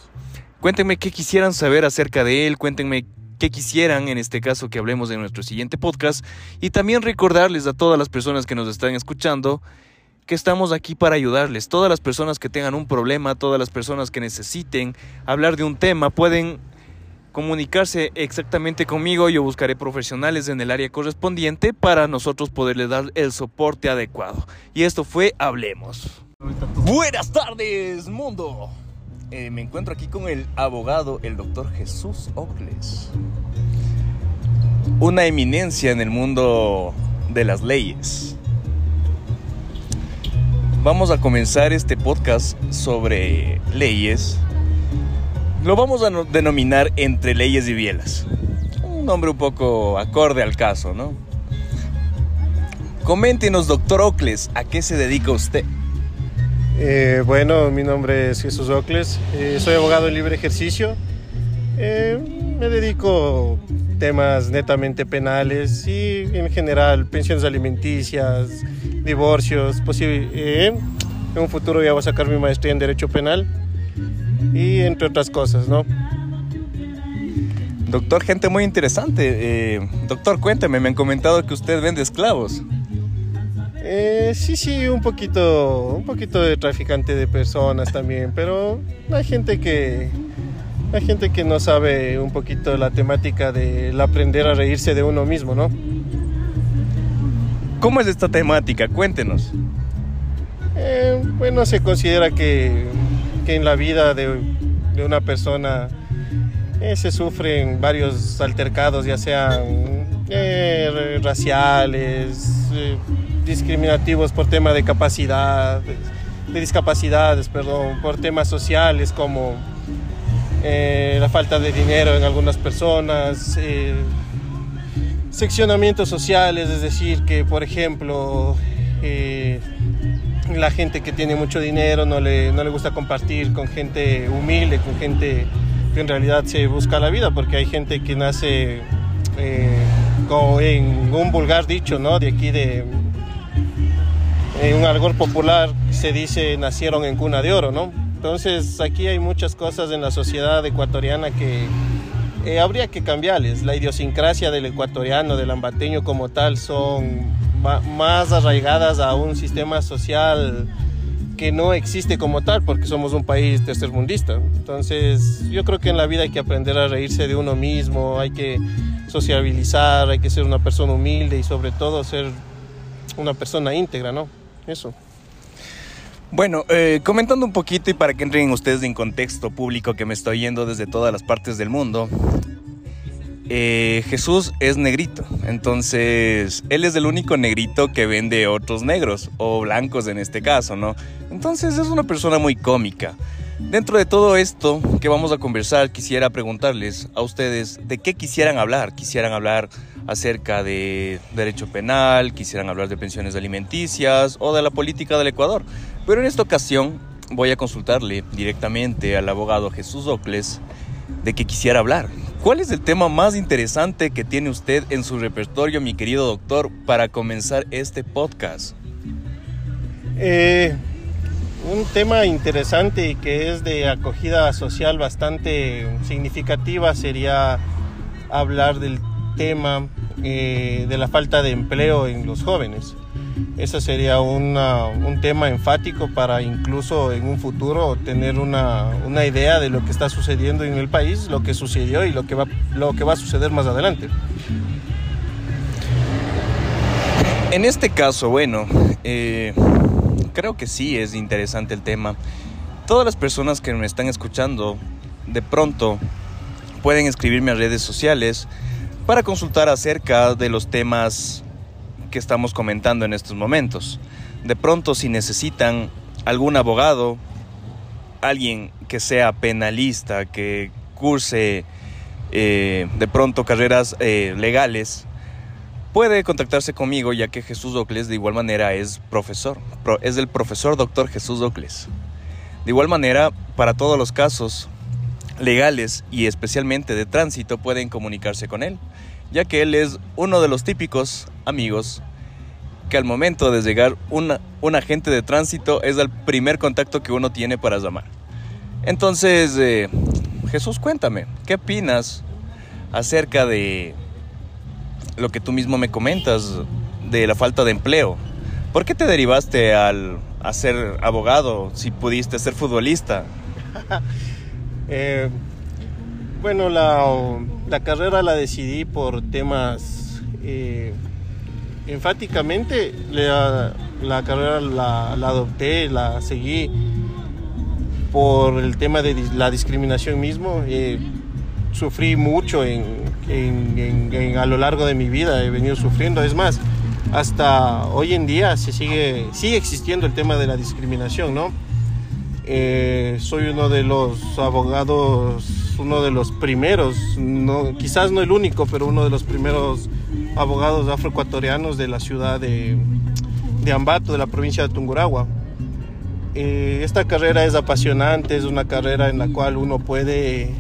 Cuéntenme qué quisieran saber acerca de él, cuéntenme qué quisieran en este caso que hablemos de nuestro siguiente podcast y también recordarles a todas las personas que nos están escuchando que estamos aquí para ayudarles. Todas las personas que tengan un problema, todas las personas que necesiten hablar de un tema pueden comunicarse exactamente conmigo. Yo buscaré profesionales en el área correspondiente para nosotros poderles dar el soporte adecuado. Y esto fue Hablemos. Buenas tardes, mundo. Eh, me encuentro aquí con el abogado, el doctor Jesús Ocles. Una eminencia en el mundo de las leyes. Vamos a comenzar este podcast sobre leyes. Lo vamos a no- denominar entre leyes y bielas. Un nombre un poco acorde al caso, ¿no? Coméntenos, doctor Ocles, ¿a qué se dedica usted? Eh, bueno, mi nombre es Jesús Ocles, eh, soy abogado en libre ejercicio. Eh, me dedico temas netamente penales y en general pensiones alimenticias, divorcios, en un futuro ya voy a sacar mi maestría en Derecho Penal y entre otras cosas, ¿no? Doctor, gente muy interesante. Eh, doctor, cuénteme, me han comentado que usted vende esclavos. Eh, sí, sí, un poquito, un poquito de traficante de personas también, pero hay gente que, hay gente que no sabe un poquito la temática del aprender a reírse de uno mismo, ¿no? ¿Cómo es esta temática? Cuéntenos. Eh, bueno, se considera que, que en la vida de, una persona eh, se sufren varios altercados, ya sean eh, raciales, eh, discriminativos por tema de capacidad, de discapacidades, perdón, por temas sociales como eh, la falta de dinero en algunas personas, seccionamientos sociales, es decir, que por ejemplo la gente que tiene mucho dinero no le, no le gusta compartir con gente humilde, con gente que en realidad se busca la vida, porque hay gente que nace eh, como en un vulgar dicho, ¿no? De aquí de en un argor popular se dice nacieron en cuna de oro, ¿no? Entonces aquí hay muchas cosas en la sociedad ecuatoriana que eh, habría que cambiarles. La idiosincrasia del ecuatoriano, del ambateño como tal, son más arraigadas a un sistema social que no existe como tal, porque somos un país tercermundista. Entonces, yo creo que en la vida hay que aprender a reírse de uno mismo, hay que sociabilizar, hay que ser una persona humilde y sobre todo ser una persona íntegra, ¿no? Eso. Bueno, eh, comentando un poquito y para que entren ustedes en contexto público que me estoy yendo desde todas las partes del mundo. Eh, Jesús es negrito, entonces él es el único negrito que vende otros negros o blancos en este caso, ¿no? Entonces es una persona muy cómica. Dentro de todo esto que vamos a conversar, quisiera preguntarles a ustedes de qué quisieran hablar. Quisieran hablar acerca de derecho penal, quisieran hablar de pensiones alimenticias o de la política del Ecuador. Pero en esta ocasión voy a consultarle directamente al abogado Jesús Ocles de qué quisiera hablar. ¿Cuál es el tema más interesante que tiene usted en su repertorio, mi querido doctor, para comenzar este podcast? Eh, un tema interesante y que es de acogida social bastante significativa sería hablar del tema eh, de la falta de empleo en los jóvenes. Ese sería una- un tema enfático para incluso en un futuro tener una, una idea de lo que está sucediendo en el país, lo que sucedió y lo que va, lo que va a suceder más adelante. En este caso, bueno, eh, creo que sí es interesante el tema. Todas las personas que me están escuchando, de pronto pueden escribirme a redes sociales para consultar acerca de los temas que estamos comentando en estos momentos. De pronto, si necesitan algún abogado, alguien que sea penalista, que curse eh, de pronto carreras eh, legales, puede contactarse conmigo ya que Jesús Ocles de igual manera es profesor, es el profesor doctor Jesús Ocles. De igual manera, para todos los casos legales y especialmente de tránsito pueden comunicarse con él, ya que él es uno de los típicos amigos que al momento de llegar un agente de tránsito es el primer contacto que uno tiene para llamar. Entonces, eh, Jesús, cuéntame, ¿qué opinas acerca de lo que tú mismo me comentas de la falta de empleo? ¿Por qué te derivaste al, a ser abogado si pudiste ser futbolista? Eh, bueno, la, carrera la decidí por temas eh, enfáticamente. La, la carrera la, adopté, la seguí por el tema de la discriminación mismo. Eh, sufrí mucho en, a lo largo de mi vida, he venido sufriendo. Es más, hasta hoy en día se sigue, sigue existiendo el tema de la discriminación, ¿no? Eh, soy uno de los abogados, uno de los primeros, quizás no el único, pero uno de los primeros abogados afroecuatorianos de la ciudad de, de Ambato, de la provincia de Tungurahua. Eh, esta carrera es apasionante, es una carrera en la cual uno puede,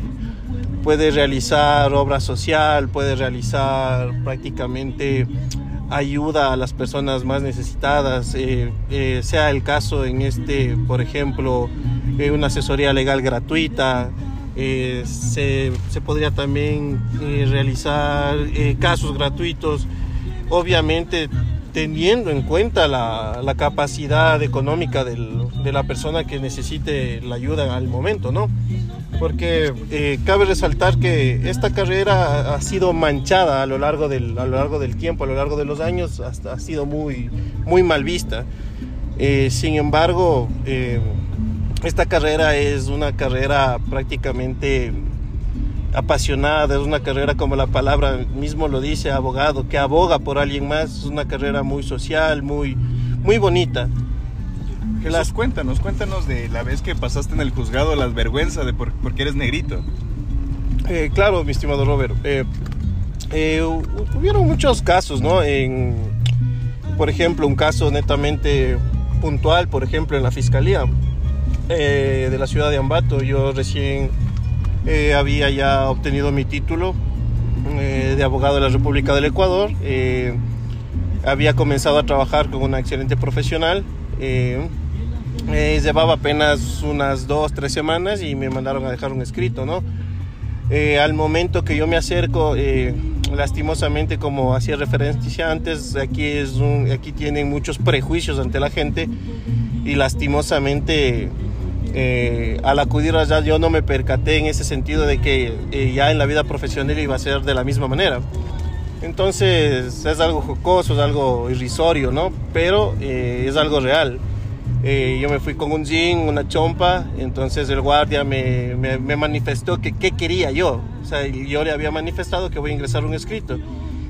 puede realizar obra social, puede realizar prácticamente ayuda a las personas más necesitadas, eh, eh, sea el caso en este, por ejemplo, una asesoría legal gratuita, se, se, podría también realizar casos gratuitos, obviamente teniendo en cuenta la, la capacidad económica del, de la persona que necesite la ayuda al momento, ¿no? Porque eh, cabe resaltar que esta carrera ha sido manchada a lo largo del, a lo largo del tiempo, a lo largo de los años, hasta, ha sido muy, muy mal vista. Eh, sin embargo, eh, esta carrera es una carrera prácticamente apasionada, es una carrera como la palabra mismo lo dice, abogado, que aboga por alguien más, es una carrera muy social, muy, muy bonita. Jesús, cuéntanos, cuéntanos de la vez que pasaste en el juzgado las vergüenzas de por, porque eres negrito. Eh, claro, mi estimado Robert. Eh, eh, hubieron muchos casos, ¿no? En, por ejemplo, un caso netamente puntual, por ejemplo, en la fiscalía de la ciudad de Ambato. Yo recién eh, había ya obtenido mi título eh, de abogado de la República del Ecuador. Eh, había comenzado a trabajar con una excelente profesional. llevaba apenas unas dos, tres semanas y me mandaron a dejar un escrito, ¿no? al momento que yo me acerco, lastimosamente, como hacía referencia antes, aquí, es aquí tienen muchos prejuicios ante la gente y lastimosamente eh, al acudir allá yo no me percaté en ese sentido de que eh, ya en la vida profesional iba a ser de la misma manera. Entonces es algo jocoso, es algo irrisorio, ¿no? Pero eh, es algo real. yo me fui con un jean, una chompa, entonces el guardia me, manifestó que qué quería yo. O sea, yo le había manifestado que voy a ingresar un escrito.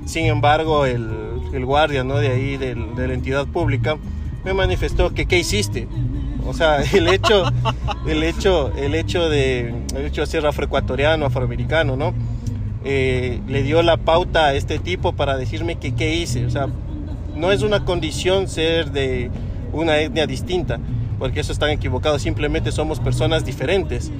Sin embargo, el, guardia ¿no? de ahí, de la entidad pública, me manifestó que qué hiciste. O sea, el hecho, el hecho, el hecho de, el hecho de ser afroecuatoriano, afroamericano, ¿no? Eh, le dio la pauta a este tipo para decirme que qué hice. O sea, no es una condición ser de una etnia distinta, porque eso están equivocados. Simplemente somos personas diferentes.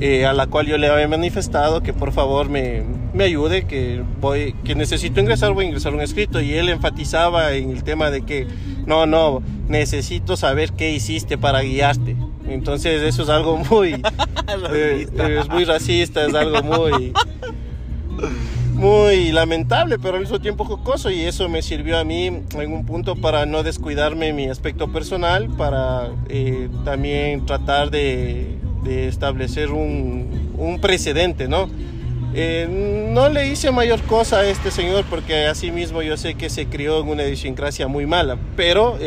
Eh, a la cual yo le había manifestado que por favor me, me, ayude, que, voy, que necesito ingresar, voy a ingresar un escrito. Y él enfatizaba en el tema de que no, no, necesito saber qué hiciste para guiarte. Entonces eso es algo muy, eh, es muy racista, es algo muy, muy lamentable, pero al mismo tiempo jocoso y eso me sirvió a mí en un punto para no descuidarme mi aspecto personal, para eh, también tratar de, de establecer un, un, precedente, ¿no? Eh, no le hice mayor cosa a este señor porque así mismo yo sé que se crió en una idiosincrasia muy mala, pero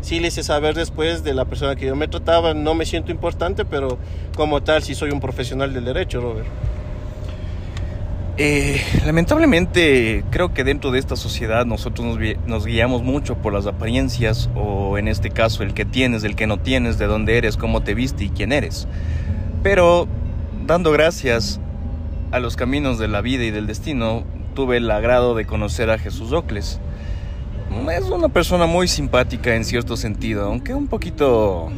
sí le hice saber después de la persona que yo me trataba, no me siento importante, pero como tal sí soy un profesional del derecho, Robert. Eh, lamentablemente creo que dentro de esta sociedad nosotros nos, nos, guiamos mucho por las apariencias o en este caso el que tienes, el que no tienes, de dónde eres, cómo te viste y quién eres. Pero dando gracias a los caminos de la vida y del destino, tuve el agrado de conocer a Jesús Ocles. Es una persona muy simpática en cierto sentido, aunque un poquito...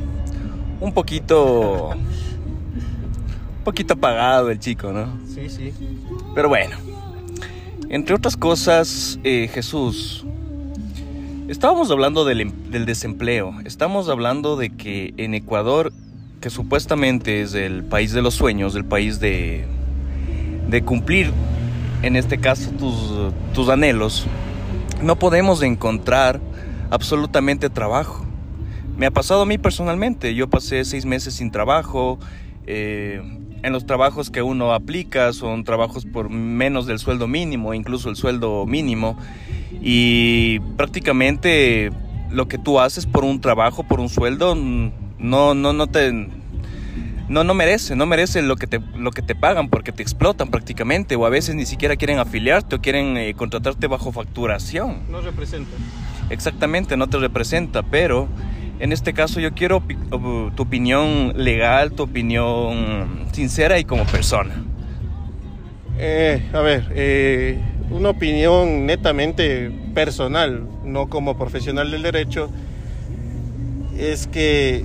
Un poquito... Poquito apagado el chico, ¿no? Sí, sí. Pero bueno, entre otras cosas, eh, Jesús, estábamos hablando del, em, del, desempleo, estamos hablando de que en Ecuador, que supuestamente es el país de los sueños, el país de, de cumplir, en este caso, tus, tus anhelos, no podemos encontrar absolutamente trabajo. Me ha pasado a mí personalmente, yo pasé seis meses sin trabajo, eh, en los trabajos que uno aplica son trabajos por menos del sueldo mínimo, incluso el sueldo mínimo. Y prácticamente lo que tú haces por un trabajo, por un sueldo, no, no, no te... No, no merece, no merece lo que, te, lo que te pagan porque te explotan prácticamente o a veces ni siquiera quieren afiliarte o quieren eh, contratarte bajo facturación. No representa. Exactamente, no te representa, pero en este caso yo quiero tu opinión legal, tu opinión sincera y como persona. Eh, a ver, eh, una opinión netamente personal, no como profesional del derecho, es que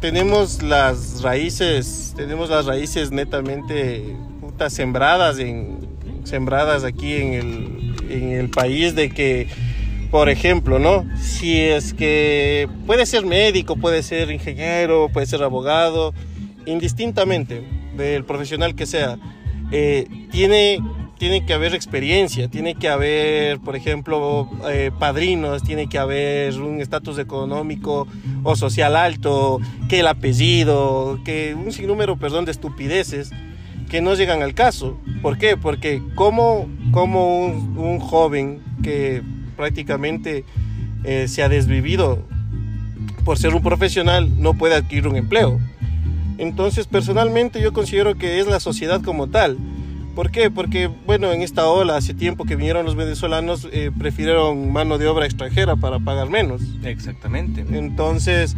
tenemos las raíces, tenemos las raíces netamente putas sembradas en sembradas aquí en el, en el país de que por ejemplo, ¿no? Si es que puede ser médico, puede ser ingeniero, puede ser abogado, indistintamente del profesional que sea, eh, tiene, tiene que haber experiencia, tiene que haber, por ejemplo, eh, padrinos, tiene que haber un estatus económico o social alto, que el apellido, que un sinnúmero, perdón, de estupideces que no llegan al caso. ¿Por qué? Porque como, como un, un joven que prácticamente eh, se ha desvivido por ser un profesional, no puede adquirir un empleo. Entonces, personalmente yo considero que es la sociedad como tal. ¿Por qué? Porque, bueno, en esta ola, hace tiempo que vinieron los venezolanos, eh, prefirieron mano de obra extranjera para pagar menos. Exactamente. Entonces,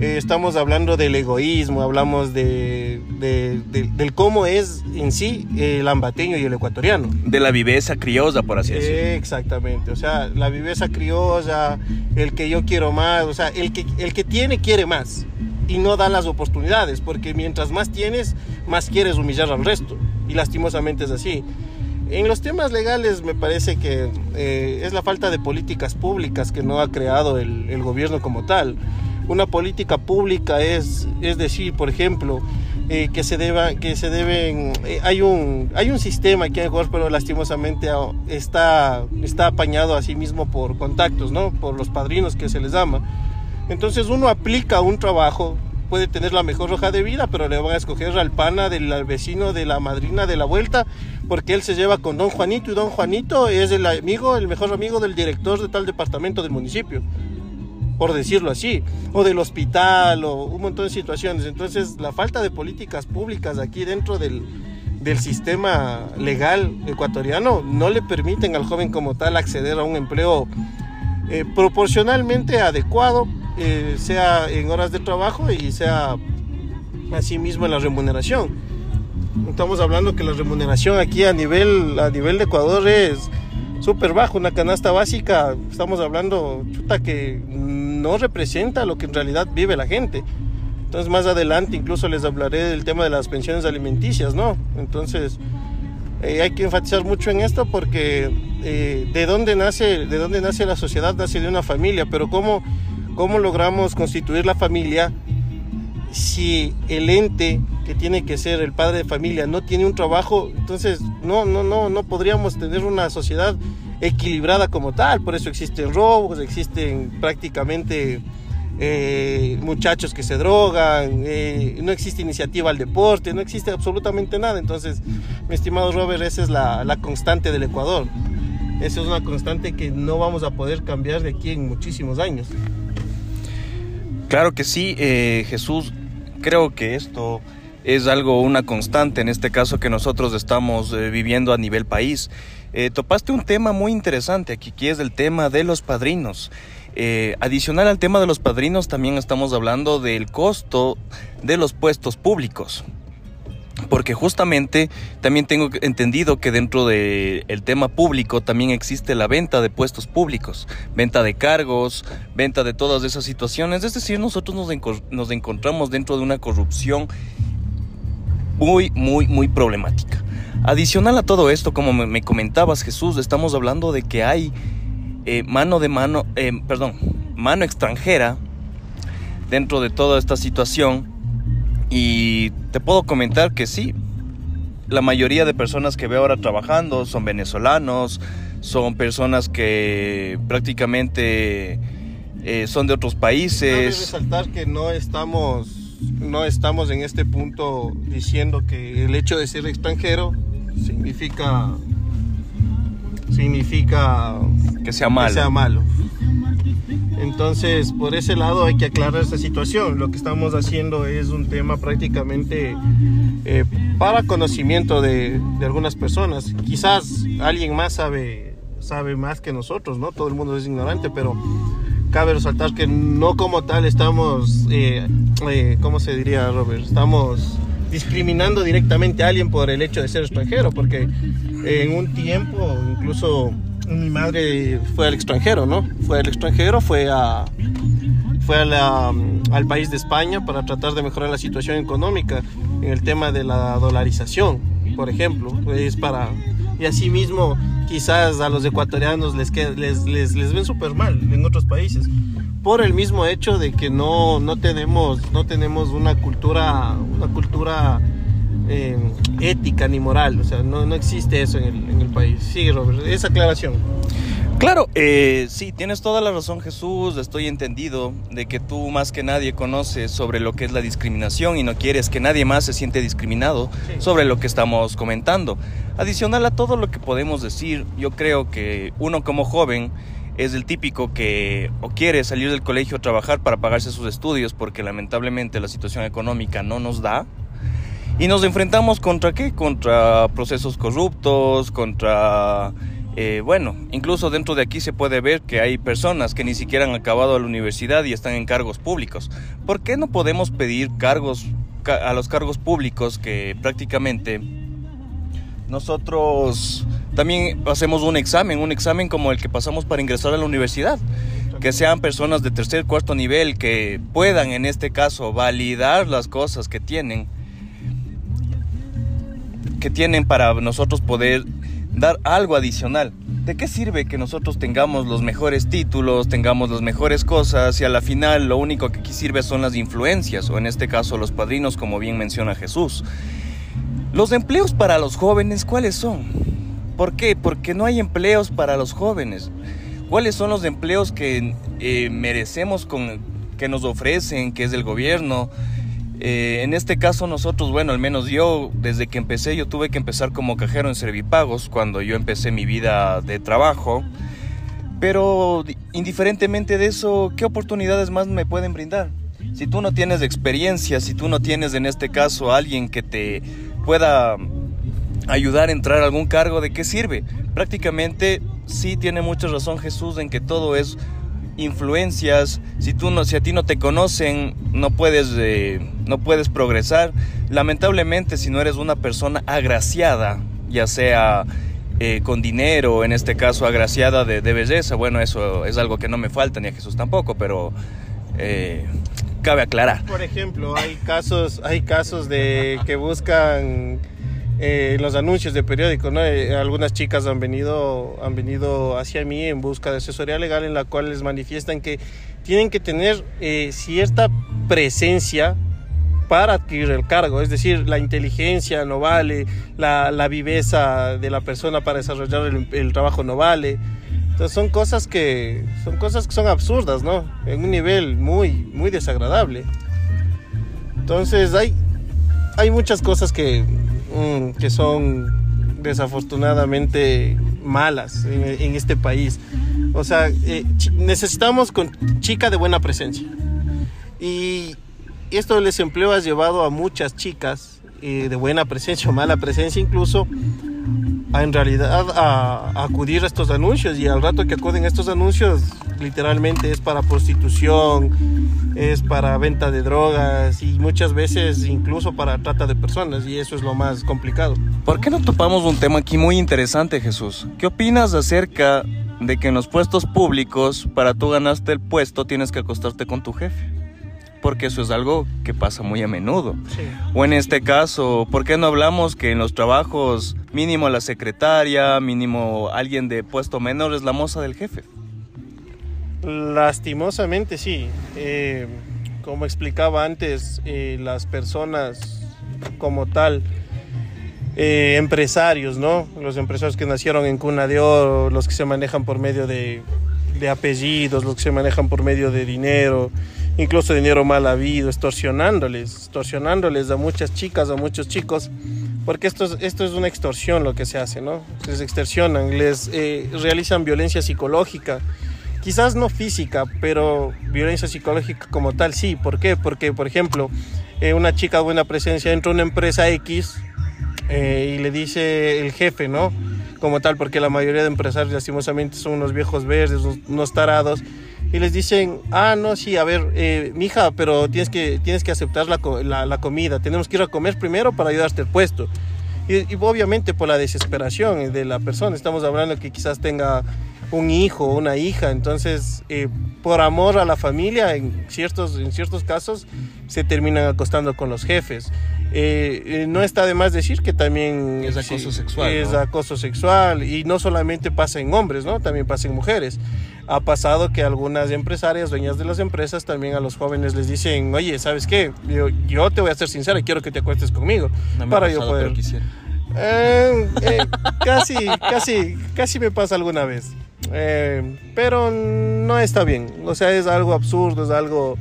eh, estamos hablando del egoísmo, hablamos de, del cómo es en sí el ambateño y el ecuatoriano. De la viveza criolla, por así decirlo. Exactamente, o sea, la viveza criolla, el que yo quiero más, o sea, el que, el que tiene quiere más y no da las oportunidades, porque mientras más tienes, más quieres humillar al resto. Y lastimosamente es así. En los temas legales me parece que eh, es la falta de políticas públicas que no ha creado el, el gobierno como tal una política pública es, es decir, por ejemplo, eh, que se deba, que se deben, eh, hay un, hay un sistema aquí en Ecuador, pero lastimosamente está, está apañado a sí mismo por contactos, ¿no? Por los padrinos que se les llama. Entonces uno aplica un trabajo, puede tener la mejor hoja de vida, pero le van a escoger al pana del vecino de la madrina de la vuelta, porque él se lleva con don Juanito y don Juanito es el amigo, el mejor amigo del director de tal departamento del municipio por decirlo así, o del hospital, o un montón de situaciones. Entonces, la falta de políticas públicas aquí dentro del, del sistema legal ecuatoriano no le permiten al joven como tal acceder a un empleo eh, proporcionalmente adecuado, eh, sea en horas de trabajo y sea asimismo en la remuneración. Estamos hablando que la remuneración aquí a nivel, a nivel de Ecuador es súper bajo, una canasta básica, estamos hablando, chuta, que no representa lo que en realidad vive la gente. Entonces más adelante incluso les hablaré del tema de las pensiones alimenticias, ¿no? Entonces eh, hay que enfatizar mucho en esto porque eh, de dónde nace, de dónde nace la sociedad nace de una familia, pero cómo cómo logramos constituir la familia si el ente que tiene que ser el padre de familia no tiene un trabajo, entonces no no no no podríamos tener una sociedad equilibrada como tal. Por eso existen robos, existen prácticamente eh, muchachos que se drogan, eh, no existe iniciativa al deporte, no existe absolutamente nada. Entonces, mi estimado Robert, esa es la, constante del Ecuador. Esa es una constante que no vamos a poder cambiar de aquí en muchísimos años. Claro que sí, eh, Jesús. Creo que esto es algo, una constante en este caso que nosotros estamos viviendo a nivel país. Eh, topaste un tema muy interesante aquí, que es el tema de los padrinos. Eh, adicional al tema de los padrinos, también estamos hablando del costo de los puestos públicos. Porque justamente también tengo entendido que dentro del tema público también existe la venta de puestos públicos, venta de cargos, venta de todas esas situaciones. Es decir, nosotros nos, nos encontramos dentro de una corrupción muy, muy, muy problemática. Adicional a todo esto, como me comentabas Jesús, estamos hablando de que hay eh, mano de mano, eh, perdón, mano extranjera dentro de toda esta situación y te puedo comentar que sí, la mayoría de personas que veo ahora trabajando son venezolanos, son personas que prácticamente eh, son de otros países. Resaltar que no estamos no estamos en este punto diciendo que el hecho de ser extranjero significa significa que sea malo. sea malo. Entonces, por ese lado hay que aclarar esta situación. Lo que estamos haciendo es un tema prácticamente eh, para conocimiento de, de, algunas personas. Quizás alguien más sabe, sabe más que nosotros, ¿no? Todo el mundo es ignorante, pero cabe resaltar que no como tal estamos, eh, eh, ¿cómo se diría, Robert? Estamos discriminando directamente a alguien por el hecho de ser extranjero, porque en un tiempo incluso mi madre fue al extranjero, ¿no? Fue al extranjero, fue a fue al país de España para tratar de mejorar la situación económica en el tema de la dolarización, por ejemplo, es para y asimismo quizás a los ecuatorianos les, les, les, les ven súper mal en otros países por el mismo hecho de que no, no, tenemos, no tenemos una cultura, una cultura eh, ética ni moral, o sea, no, no existe eso en el, en el, país. Sí, Robert, esa aclaración. Claro, eh, sí, tienes toda la razón Jesús, estoy entendido de que tú más que nadie conoces sobre lo que es la discriminación y no quieres que nadie más se siente discriminado sobre lo que estamos comentando. Adicional a todo lo que podemos decir, yo creo que uno como joven es el típico que o quiere salir del colegio a trabajar para pagarse sus estudios porque lamentablemente la situación económica no nos da. Y nos enfrentamos contra qué? Contra procesos corruptos, contra eh, bueno, incluso dentro de aquí se puede ver que hay personas que ni siquiera han acabado la universidad y están en cargos públicos. ¿Por qué no podemos pedir cargos a los cargos públicos que prácticamente nosotros también hacemos un examen, un examen como el que pasamos para ingresar a la universidad? Que sean personas de tercer, cuarto nivel que puedan en este caso validar las cosas que tienen que tienen para nosotros poder dar algo adicional. ¿De qué sirve que nosotros tengamos los mejores títulos, tengamos las mejores cosas y a la final lo único que aquí sirve son las influencias o en este caso los padrinos como bien menciona Jesús? Los empleos para los jóvenes, ¿cuáles son? ¿Por qué? Porque no hay empleos para los jóvenes. ¿Cuáles son los empleos que eh, merecemos con, que nos ofrecen, que es del gobierno? Eh, en este caso nosotros, bueno, al menos yo, desde que empecé, yo tuve que empezar como cajero en Servipagos cuando yo empecé mi vida de trabajo. Pero indiferentemente de eso, ¿qué oportunidades más me pueden brindar? Si tú no tienes experiencia, si tú no tienes en este caso alguien que te pueda ayudar a entrar a algún cargo, ¿de qué sirve? Prácticamente sí tiene mucha razón Jesús en que todo es influencias, si tú no, si a ti no te conocen, no puedes, eh, no puedes progresar. Lamentablemente, si no eres una persona agraciada, ya sea eh, con dinero, en este caso agraciada de, belleza, bueno, eso es algo que no me falta ni a Jesús tampoco, pero eh, cabe aclarar. Por ejemplo, hay casos, hay casos de que buscan eh, los anuncios de periódico, ¿no? Eh, algunas chicas han venido, han venido hacia mí en busca de asesoría legal en la cual les manifiestan que tienen que tener eh, cierta presencia para adquirir el cargo, es decir, la inteligencia no vale, la, la viveza de la persona para desarrollar el, el, trabajo no vale. Entonces son cosas que son cosas que son absurdas, ¿no? En un nivel muy muy desagradable. Entonces hay hay muchas cosas que que son desafortunadamente malas en, este país. O sea, eh, necesitamos con chica de buena presencia. Y esto del desempleo ha llevado a muchas chicas, eh, de buena presencia o mala presencia incluso, a en realidad a, a, acudir a estos anuncios y al rato que acuden a estos anuncios literalmente es para prostitución, es para venta de drogas y muchas veces incluso para trata de personas y eso es lo más complicado. ¿Por qué no topamos un tema aquí muy interesante Jesús? ¿Qué opinas acerca de que en los puestos públicos para tú ganaste el puesto tienes que acostarte con tu jefe? Porque eso es algo que pasa muy a menudo. Sí. O en este caso, ¿por qué no hablamos que en los trabajos mínimo la secretaria, mínimo alguien de puesto menor es la moza del jefe? Lastimosamente sí. Eh, como explicaba antes, eh, las personas como tal, eh, empresarios, ¿no? Los empresarios que nacieron en cuna de oro, los que se manejan por medio de, de apellidos, los que se manejan por medio de dinero, incluso dinero mal habido, extorsionándoles, extorsionándoles a muchas chicas, a muchos chicos, porque esto es, esto es una extorsión lo que se hace, ¿no? Les extorsionan, les eh, realizan violencia psicológica, quizás no física, pero violencia psicológica como tal, sí. ¿Por qué? Porque, por ejemplo, eh, una chica buena presencia entra a una empresa X eh, y le dice el jefe, ¿no? Como tal, porque la mayoría de empresarios lastimosamente son unos viejos verdes, unos tarados y les dicen, ah, no, sí, a ver, eh, mija, pero tienes que, tienes que aceptar la, la, la, comida, tenemos que ir a comer primero para ayudarte al puesto. Y, y, obviamente por la desesperación de la persona, estamos hablando que quizás tenga un hijo una hija, entonces eh, por amor a la familia, en ciertos, en ciertos casos, se terminan acostando con los jefes. Eh, eh, no está de más decir que también es acoso sexual. Es ¿no? acoso sexual y no solamente pasa en hombres, ¿no? También pasa en mujeres. Ha pasado que algunas empresarias, dueñas de las empresas, también a los jóvenes les dicen, oye, ¿sabes qué? Yo, yo te voy a ser sincera, quiero que te acuestes conmigo. No me para ha pasado, yo poder... pero quisiera. Eh, eh, casi, casi, casi me pasa alguna vez. Eh, pero no está bien. O sea, es algo absurdo, es algo,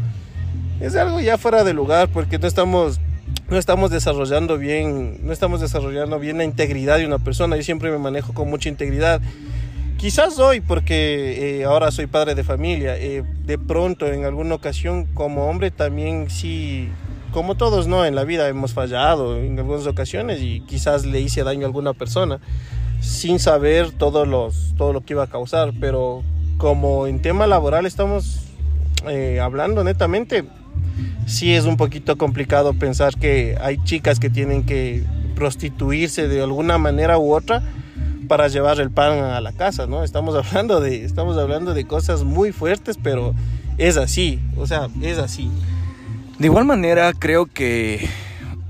es algo ya fuera de lugar porque no estamos, no estamos desarrollando bien, no estamos desarrollando bien la integridad de una persona. Yo siempre me manejo con mucha integridad. Quizás hoy, porque eh, ahora soy padre de familia, eh, de pronto en alguna ocasión como hombre también sí, como todos, ¿no? En la vida hemos fallado en algunas ocasiones y quizás le hice daño a alguna persona sin saber todos los, todo lo que iba a causar, pero como en tema laboral estamos eh, hablando netamente, sí es un poquito complicado pensar que hay chicas que tienen que prostituirse de alguna manera u otra para llevar el pan a la casa, ¿no? Estamos hablando de, estamos hablando de cosas muy fuertes, pero es así, o sea, es así. De igual manera, creo que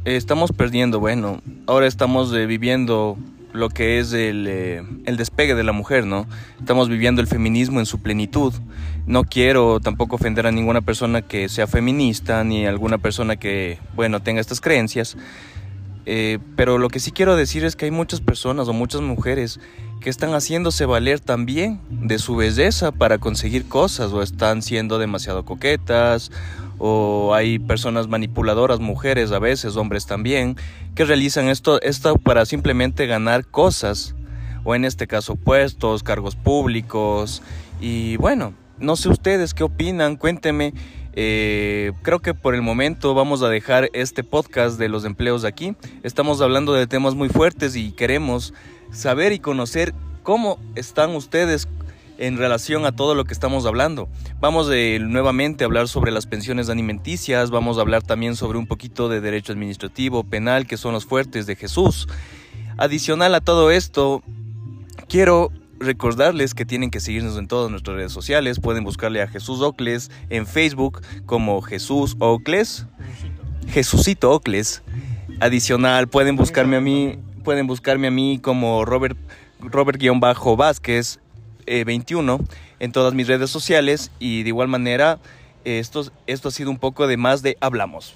estamos perdiendo, bueno, ahora estamos eh, viviendo lo que es el, eh, el, despegue de la mujer, ¿no? Estamos viviendo el feminismo en su plenitud. No quiero tampoco ofender a ninguna persona que sea feminista, ni a alguna persona que, bueno, tenga estas creencias. Eh, pero lo que sí quiero decir es que hay muchas personas o muchas mujeres que están haciéndose valer también de su belleza para conseguir cosas o están siendo demasiado coquetas o hay personas manipuladoras, mujeres a veces, hombres también, que realizan esto, esto para simplemente ganar cosas o en este caso puestos, cargos públicos y bueno, no sé ustedes qué opinan, cuéntenme. Eh, creo que por el momento vamos a dejar este podcast de los empleos aquí. Estamos hablando de temas muy fuertes y queremos saber y conocer cómo están ustedes en relación a todo lo que estamos hablando. Vamos nuevamente a hablar sobre las pensiones alimenticias, vamos a hablar también sobre un poquito de derecho administrativo, penal, que son los fuertes de Jesús. Adicional a todo esto, quiero recordarles que tienen que seguirnos en todas nuestras redes sociales. Pueden buscarle a Jesús Ocles en Facebook como Jesús Ocles. Jesucito Ocles. Adicional, pueden buscarme a mí, pueden buscarme a mí como Robert Robert-Vázquez eh, 21 en todas mis redes sociales y de igual manera esto, esto ha sido un poco de más de hablamos.